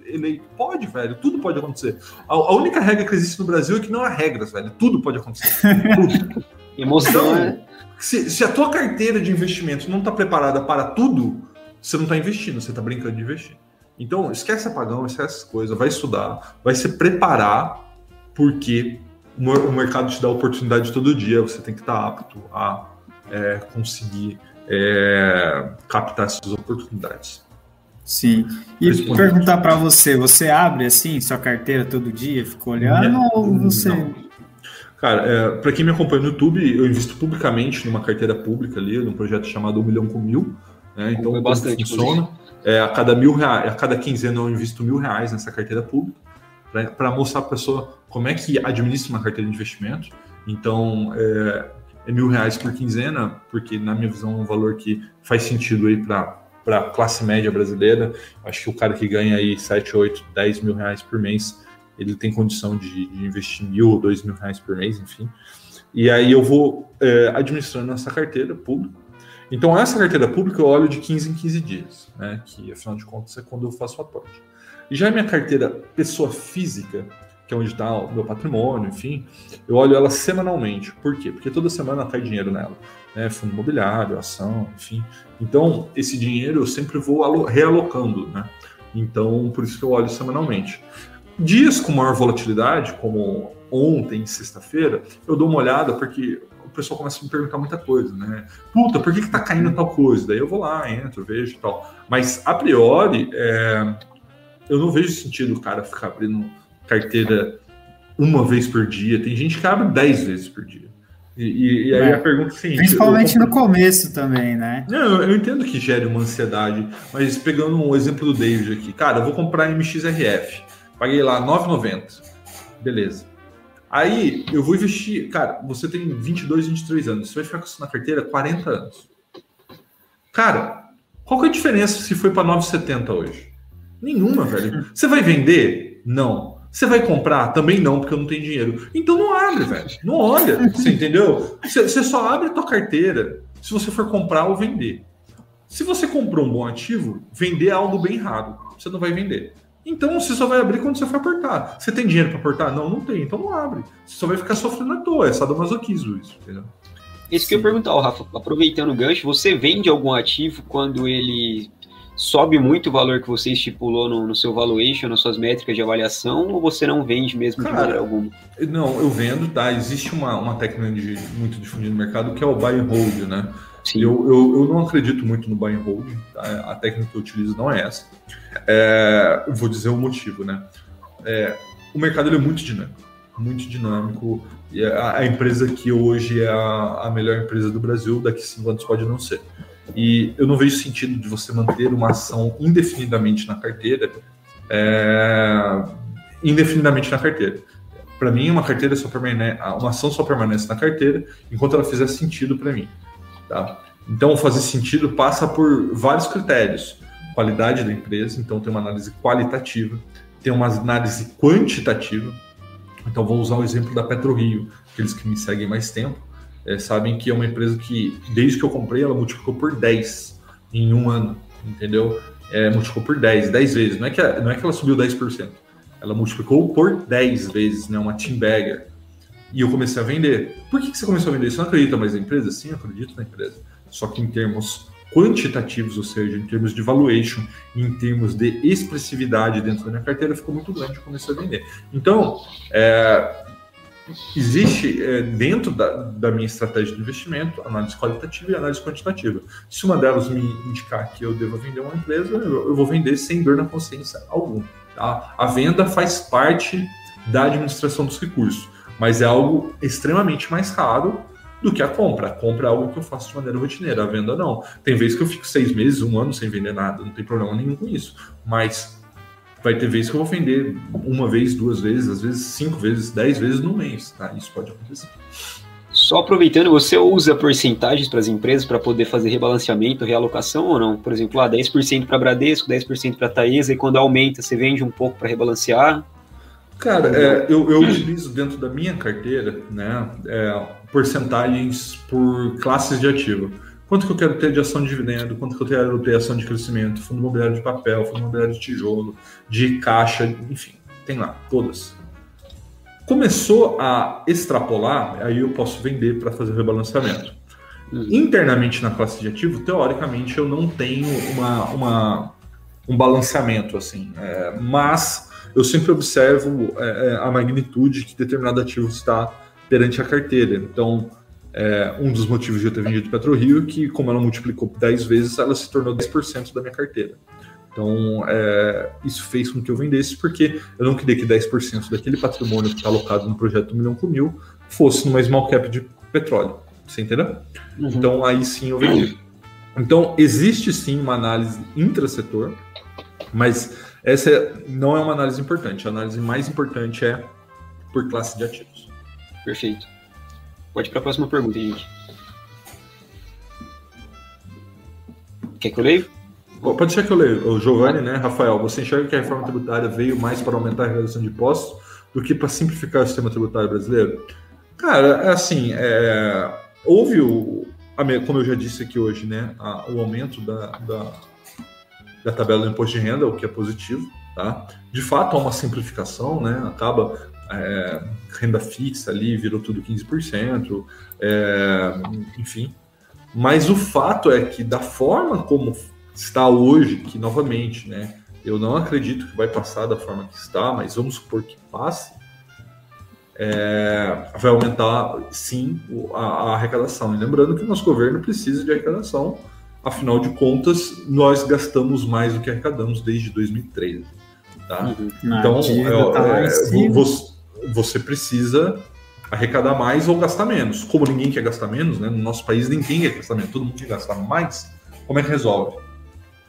eleito. Pode, velho. Tudo pode acontecer. A, a, única regra que existe no Brasil é que não há regras, velho. Tudo pode acontecer. Tudo. Emoção, então, né? Se, se, a tua carteira de investimento não está preparada para tudo, você não está investindo, você está brincando de investir. Então, esquece apagão, esquece essas coisas, vai estudar, vai se preparar, porque o mercado te dá oportunidade todo dia, você tem que estar apto a é, conseguir é, captar essas oportunidades. Sim. E perguntar para você, você abre assim sua carteira todo dia, fica olhando não, ou você não. Cara, é, para quem me acompanha no YouTube, eu invisto publicamente numa carteira pública ali, num projeto chamado Um Milhão com Mil. Né? Então, como bastante, funciona? É, a cada mil reais, a cada quinzena eu invisto mil reais nessa carteira pública para mostrar para a pessoa como é que administra uma carteira de investimento. Então, é, é, mil reais por quinzena, porque na minha visão é um valor que faz sentido aí para para a classe média brasileira. Acho que o cara que ganha aí 7, 8, 10 mil reais por mês, ele tem condição de, de investir mil ou dois mil reais por mês, enfim. E aí eu vou é, administrando essa carteira pública. Então, essa carteira pública eu olho de 15 em 15 dias, né? Que afinal de contas é quando eu faço o aporte. Já a minha carteira pessoa física, que é onde está o meu patrimônio, enfim, eu olho ela semanalmente. Por quê? Porque toda semana cai dinheiro nela. Né? Fundo imobiliário, ação, enfim. Então, esse dinheiro eu sempre vou realocando, né? Então, por isso que eu olho semanalmente. Dias com maior volatilidade, como ontem, sexta-feira, eu dou uma olhada porque o pessoal começa a me perguntar muita coisa, né? Puta, por que, que tá caindo tal coisa? Daí eu vou lá, entro, vejo e tal. Mas, a priori, é, eu não vejo sentido o cara ficar abrindo carteira uma vez por dia. Tem gente que abre dez vezes por dia. E, e, aí é. a pergunta é a seguinte, Principalmente eu, no começo também, né? Não, eu, entendo que gere uma ansiedade, mas pegando um exemplo do David aqui, cara, eu vou comprar MXRF. Paguei lá 9,90. Beleza. Aí eu vou investir. Cara, você tem 22, 23 anos. Você vai ficar com isso na carteira 40 anos. Cara, qual que é a diferença se foi para 9,70 hoje? Nenhuma, velho. Você vai vender? Não. Você vai comprar? Também não, porque eu não tenho dinheiro. Então não abre, velho. Não olha. Você entendeu? Você só abre a tua carteira se você for comprar ou vender. Se você comprou um bom ativo, vender é algo bem raro. Você não vai vender. Então você só vai abrir quando você for aportar. Você tem dinheiro para aportar? Não, não tem. Então não abre. Você só vai ficar sofrendo à toa. É sadomasoquismo isso, entendeu? Isso que eu ia perguntar, Rafa, aproveitando o gancho, você vende algum ativo quando ele sobe muito o valor que você estipulou no, no, seu valuation, nas suas métricas de avaliação, ou você não vende mesmo Cara, de maneira alguma? Não, eu vendo, tá? Existe uma, uma técnica de, muito difundida no mercado que é o buy and hold, né? Sim. Eu, eu, eu não acredito muito no buy and hold, tá? a técnica que eu utilizo não é essa. É, vou dizer o motivo, né? É, o mercado é muito dinâmico, muito dinâmico. E a, a empresa que hoje é a, a melhor empresa do Brasil, daqui a cinco anos pode não ser. E eu não vejo sentido de você manter uma ação indefinidamente na carteira, é, indefinidamente na carteira. Para mim, uma carteira só permanece, uma ação só permanece na carteira enquanto ela fizer sentido para mim. Tá? Então, fazer sentido passa por vários critérios: qualidade da empresa, então tem uma análise qualitativa, tem uma análise quantitativa. Então, vou usar o exemplo da PetroRio, aqueles que me seguem mais tempo é, sabem que é uma empresa que, desde que eu comprei, ela multiplicou por 10 em um ano, entendeu? É, multiplicou por 10, 10 vezes. Não é, que, não é que ela subiu 10%, ela multiplicou por 10 vezes, né? Uma team bagger. E eu comecei a vender. Por que, que você começou a vender? Você não acredita mais na empresa? Sim, eu acredito na empresa. Só que em termos quantitativos, ou seja, em termos de valuation, em termos de expressividade dentro da minha carteira, ficou muito grande e comecei a vender. Então, é, existe é, dentro da, da, minha estratégia de investimento análise qualitativa e análise quantitativa. Se uma delas me indicar que eu devo vender uma empresa, eu, eu vou vender sem dor na consciência alguma. Tá? A venda faz parte da administração dos recursos, mas é algo extremamente mais raro do que a compra. A compra é algo que eu faço de maneira rotineira, a venda não. Tem vezes que eu fico seis meses, um ano sem vender nada, não tem problema nenhum com isso. Mas vai ter vezes que eu vou vender uma vez, duas vezes, às vezes cinco vezes, dez vezes no mês, tá? Isso pode acontecer. Só aproveitando, você usa porcentagens para as empresas para poder fazer rebalanceamento, realocação ou não? Por exemplo, ah, 10% para Bradesco, 10% para Taesa, e quando aumenta, você vende um pouco para rebalancear? Cara, é, eu, eu, utilizo dentro da minha carteira né, é, porcentagens por classes de ativo. Quanto que eu quero ter de ação de dividendo, quanto que eu quero ter ação de crescimento, fundo imobiliário de papel, fundo imobiliário de tijolo, de caixa, enfim, tem lá, todas. Começou a extrapolar, aí eu posso vender para fazer o rebalanceamento. Internamente na classe de ativo, teoricamente, eu não tenho uma, uma um balanceamento assim, é, mas eu sempre observo é, é, a magnitude que determinado ativo está perante a carteira. Então, é, um dos motivos de eu ter vendido PetroRio é que, como ela multiplicou 10 vezes, ela se tornou 10% da minha carteira. Então, é, isso fez com que eu vendesse, porque eu não queria que 10% daquele patrimônio que está alocado no projeto do Milhão com Mil fosse numa small cap de petróleo. Você entendeu? Uhum. Então, aí sim eu vendi. Então, existe sim uma análise intrasetor, mas essa não é uma análise importante. A análise mais importante é por classe de ativos. Perfeito. Pode ir para a próxima pergunta, gente. Quer que eu leio? Pode ser que eu leio. O Giovanni, né, Rafael, você enxerga que a reforma tributária veio mais para aumentar a redução de impostos do que para simplificar o sistema tributário brasileiro? Cara, é assim, é, houve o, como eu já disse aqui hoje, né, a, o aumento da, da, da, tabela do imposto de renda, o que é positivo, tá? De fato, há uma simplificação, né, acaba é, renda fixa ali, virou tudo 15%, é, enfim. Mas o fato é que da forma como está hoje, que novamente, né, eu não acredito que vai passar da forma que está, mas vamos supor que passe, é, vai aumentar sim a, a, arrecadação. E lembrando que o nosso governo precisa de arrecadação, afinal de contas, nós gastamos mais do que arrecadamos desde 2013. Tá? Uhum. Então, é, tá é, você, você precisa arrecadar mais ou gastar menos. Como ninguém quer gastar menos, né? no nosso país ninguém quer gastar menos, todo mundo quer gastar mais, como é que resolve?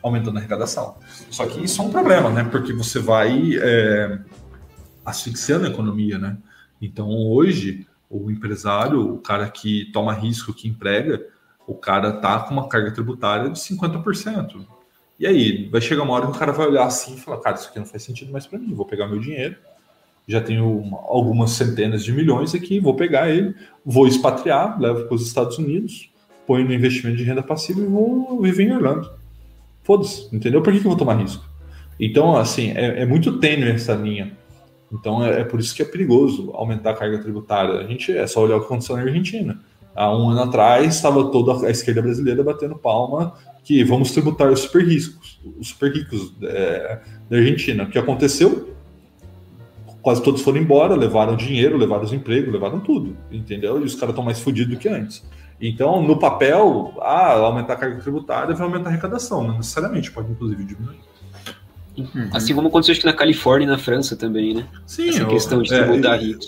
aumentando a arrecadação. Só que isso é um problema, né? Porque você vai é, asfixiando a economia, né? Então hoje o empresário, o cara que toma risco, que emprega, o cara tá com uma carga tributária de 50%. E aí, vai chegar uma hora que o cara vai olhar assim e falar, cara, isso aqui não faz sentido mais para mim, vou pegar meu dinheiro, já tenho algumas centenas de milhões aqui, vou pegar ele, vou expatriar, levo para os Estados Unidos, ponho no investimento de renda passiva e vou viver em Orlando. Foda-se, entendeu? Por que, que eu vou tomar risco? Então, assim, é, é muito tênue essa linha. Então, é, é, por isso que é perigoso aumentar a carga tributária. A gente é só olhar o que aconteceu na Argentina. Há um ano atrás, estava toda a esquerda brasileira batendo palma que vamos tributar os super ricos, os super ricos é, da Argentina. O que aconteceu? Quase todos foram embora, levaram dinheiro, levaram os empregos, levaram tudo, entendeu? E os caras estão mais fodidos do que antes. Então, no papel, ah, aumentar a carga tributária vai aumentar a arrecadação, não necessariamente, pode inclusive diminuir. Uhum. Assim como aconteceu acho que na Califórnia e na França também, né? Sim. Essa questão de é, tributar é, ricos.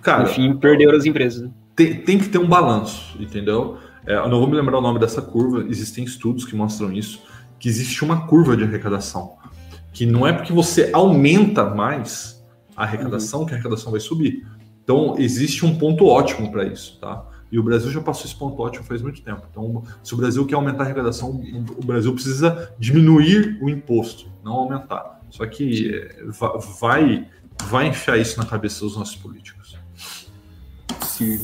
Cara, Enfim, perderam as empresas. Né? Tem, tem, que ter um balanço, entendeu? É, eu não vou me lembrar o nome dessa curva, existem estudos que mostram isso, que existe uma curva de arrecadação. Que não é porque você aumenta mais a arrecadação uhum. que a arrecadação vai subir. Então, existe um ponto ótimo para isso, tá? E o Brasil já passou esse ponto ótimo faz muito tempo. Então, se o Brasil quer aumentar a arrecadação, o Brasil precisa diminuir o imposto, não aumentar. Só que eh, vai, vai enfiar isso na cabeça dos nossos políticos. Sim.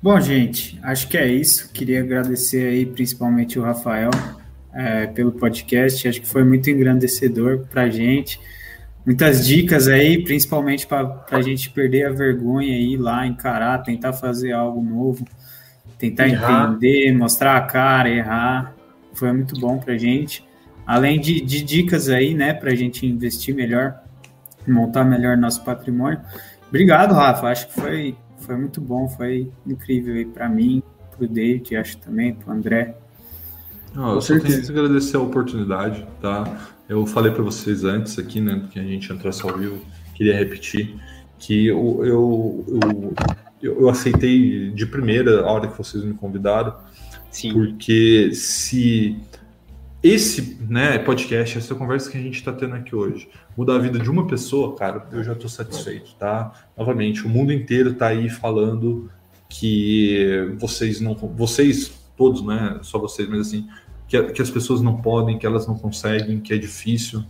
Bom, gente, acho que é isso. Queria agradecer aí principalmente o Rafael é, pelo podcast. Acho que foi muito engrandecedor para a gente muitas dicas aí, principalmente para a gente perder a vergonha e ir lá, encarar, tentar fazer algo novo, tentar errar. entender, mostrar a cara, errar. Foi muito bom para a gente. Além de, de, dicas aí, né, para a gente investir melhor, montar melhor nosso patrimônio. Obrigado, Rafa. Acho que foi, foi muito bom, foi incrível aí para mim, para o David, acho também, para o André. Não, eu só tenho que agradecer a oportunidade, tá? Eu falei para vocês antes aqui, né, que a gente entrasse ao vivo, queria repetir que eu, eu, eu, eu, aceitei de primeira a hora que vocês me convidaram, Sim. porque se esse né, podcast, essa conversa que a gente está tendo aqui hoje, mudar a vida de uma pessoa, cara, eu já estou satisfeito, tá? Novamente, o mundo inteiro está aí falando que vocês não, vocês todos, né, só vocês, mas assim, que, que as pessoas não podem, que elas não conseguem, que é difícil,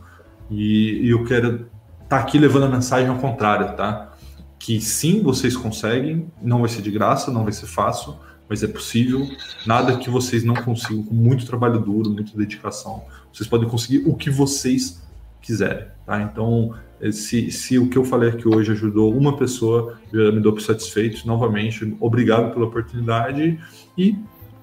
e, e eu quero estar tá aqui levando a mensagem ao contrário, tá? Que sim, vocês conseguem, não vai ser de graça, não vai ser fácil, mas é possível. Nada que vocês não consigam, com muito trabalho duro, muita dedicação. Vocês podem conseguir o que vocês quiserem, tá? Então, se, se o que eu falei aqui hoje ajudou uma pessoa, me dou por satisfeito. Novamente, obrigado pela oportunidade e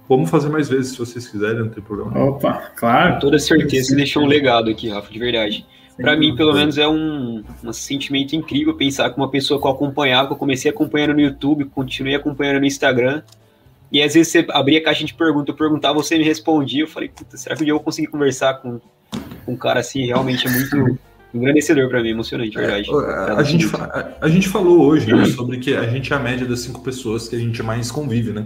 vamos fazer mais vezes se vocês quiserem, não tem problema. Opa, claro. Com toda certeza, você deixou um legado aqui, Rafa, de verdade. Para mim, pelo menos, é um, um sentimento incrível pensar que uma pessoa que eu acompanhava, que eu comecei acompanhando no YouTube, continuei acompanhando no Instagram, e às vezes você abria a caixa de perguntas, eu perguntava, você me respondia, eu falei, puta, será que um dia eu vou conseguir conversar com, com um cara assim? Realmente é muito engrandecedor para mim, emocionante, verdade. É, a, gente, a, a, gente falou hoje né, sobre que a gente é a média das cinco pessoas que a gente mais convive, né?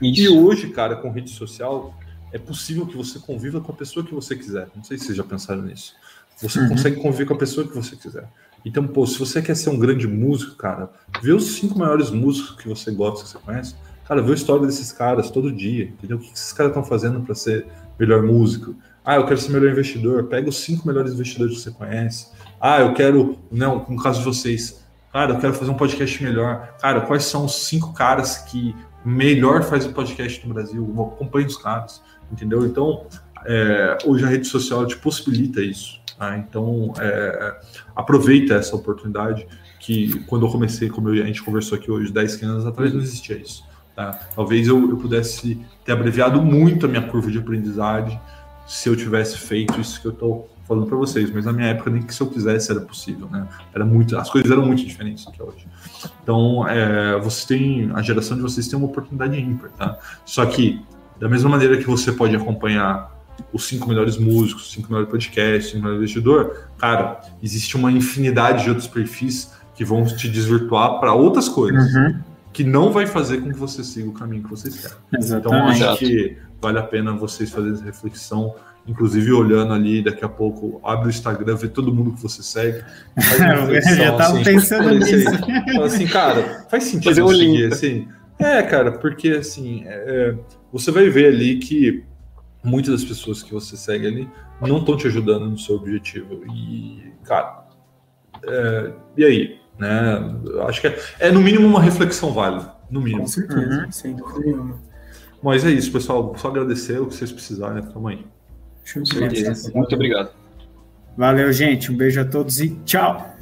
Isso. E hoje, cara, com rede social, é possível que você conviva com a pessoa que você quiser. Não sei se vocês já pensaram nisso. Você uhum. consegue conviver com a pessoa que você quiser. Então, pô, se você quer ser um grande músico, cara, vê os cinco maiores músicos que você gosta, que você conhece, Cara, vê a história desses caras todo dia, entendeu? O que esses caras estão fazendo para ser melhor músico? Ah, eu quero ser melhor investidor. Pega os cinco melhores investidores que você conhece. Ah, eu quero, não, no caso de vocês, cara, eu quero fazer um podcast melhor. Cara, quais são os cinco caras que melhor fazem podcast no Brasil? Acompanhe os caras, entendeu? Então, é, hoje a rede social te possibilita isso. Tá? Então, é, aproveita essa oportunidade que quando eu comecei, como a gente conversou aqui hoje, 10, 15 anos atrás, não existia isso. Tá? Talvez eu, eu pudesse ter abreviado muito a minha curva de aprendizagem se eu tivesse feito isso que eu estou falando para vocês, mas na minha época nem que se eu quisesse era possível, né? Era muito, as coisas eram muito diferentes do que é hoje. Então, é, vocês têm, a geração de vocês tem uma oportunidade ímpar, tá? Só que da mesma maneira que você pode acompanhar os cinco melhores músicos, os cinco melhores podcasts, o cinco melhores investidor, cara, existe uma infinidade de outros perfis que vão te desvirtuar para outras coisas. Uhum que não vai fazer com que você siga o caminho que vocês querem. Exatamente. Então, acho que vale a pena vocês fazerem essa reflexão, inclusive olhando ali, daqui a pouco, abre o Instagram, vê todo mundo que você segue. Eu já estava assim, pensando nisso. Fala assim, cara, faz sentido Fazer seguir, assim. É, cara, porque assim, é, você vai ver ali que muitas das pessoas que você segue ali não estão te ajudando no seu objetivo. E, cara, é, e aí? Né? Acho que é, é, no mínimo uma reflexão válida. No mínimo. Com certeza, uhum. sem dúvida nenhuma. Mas é isso, pessoal. Só agradecer o que vocês precisarem. Tamo aí. Com certeza. Muito obrigado. Valeu, gente. Um beijo a todos e tchau.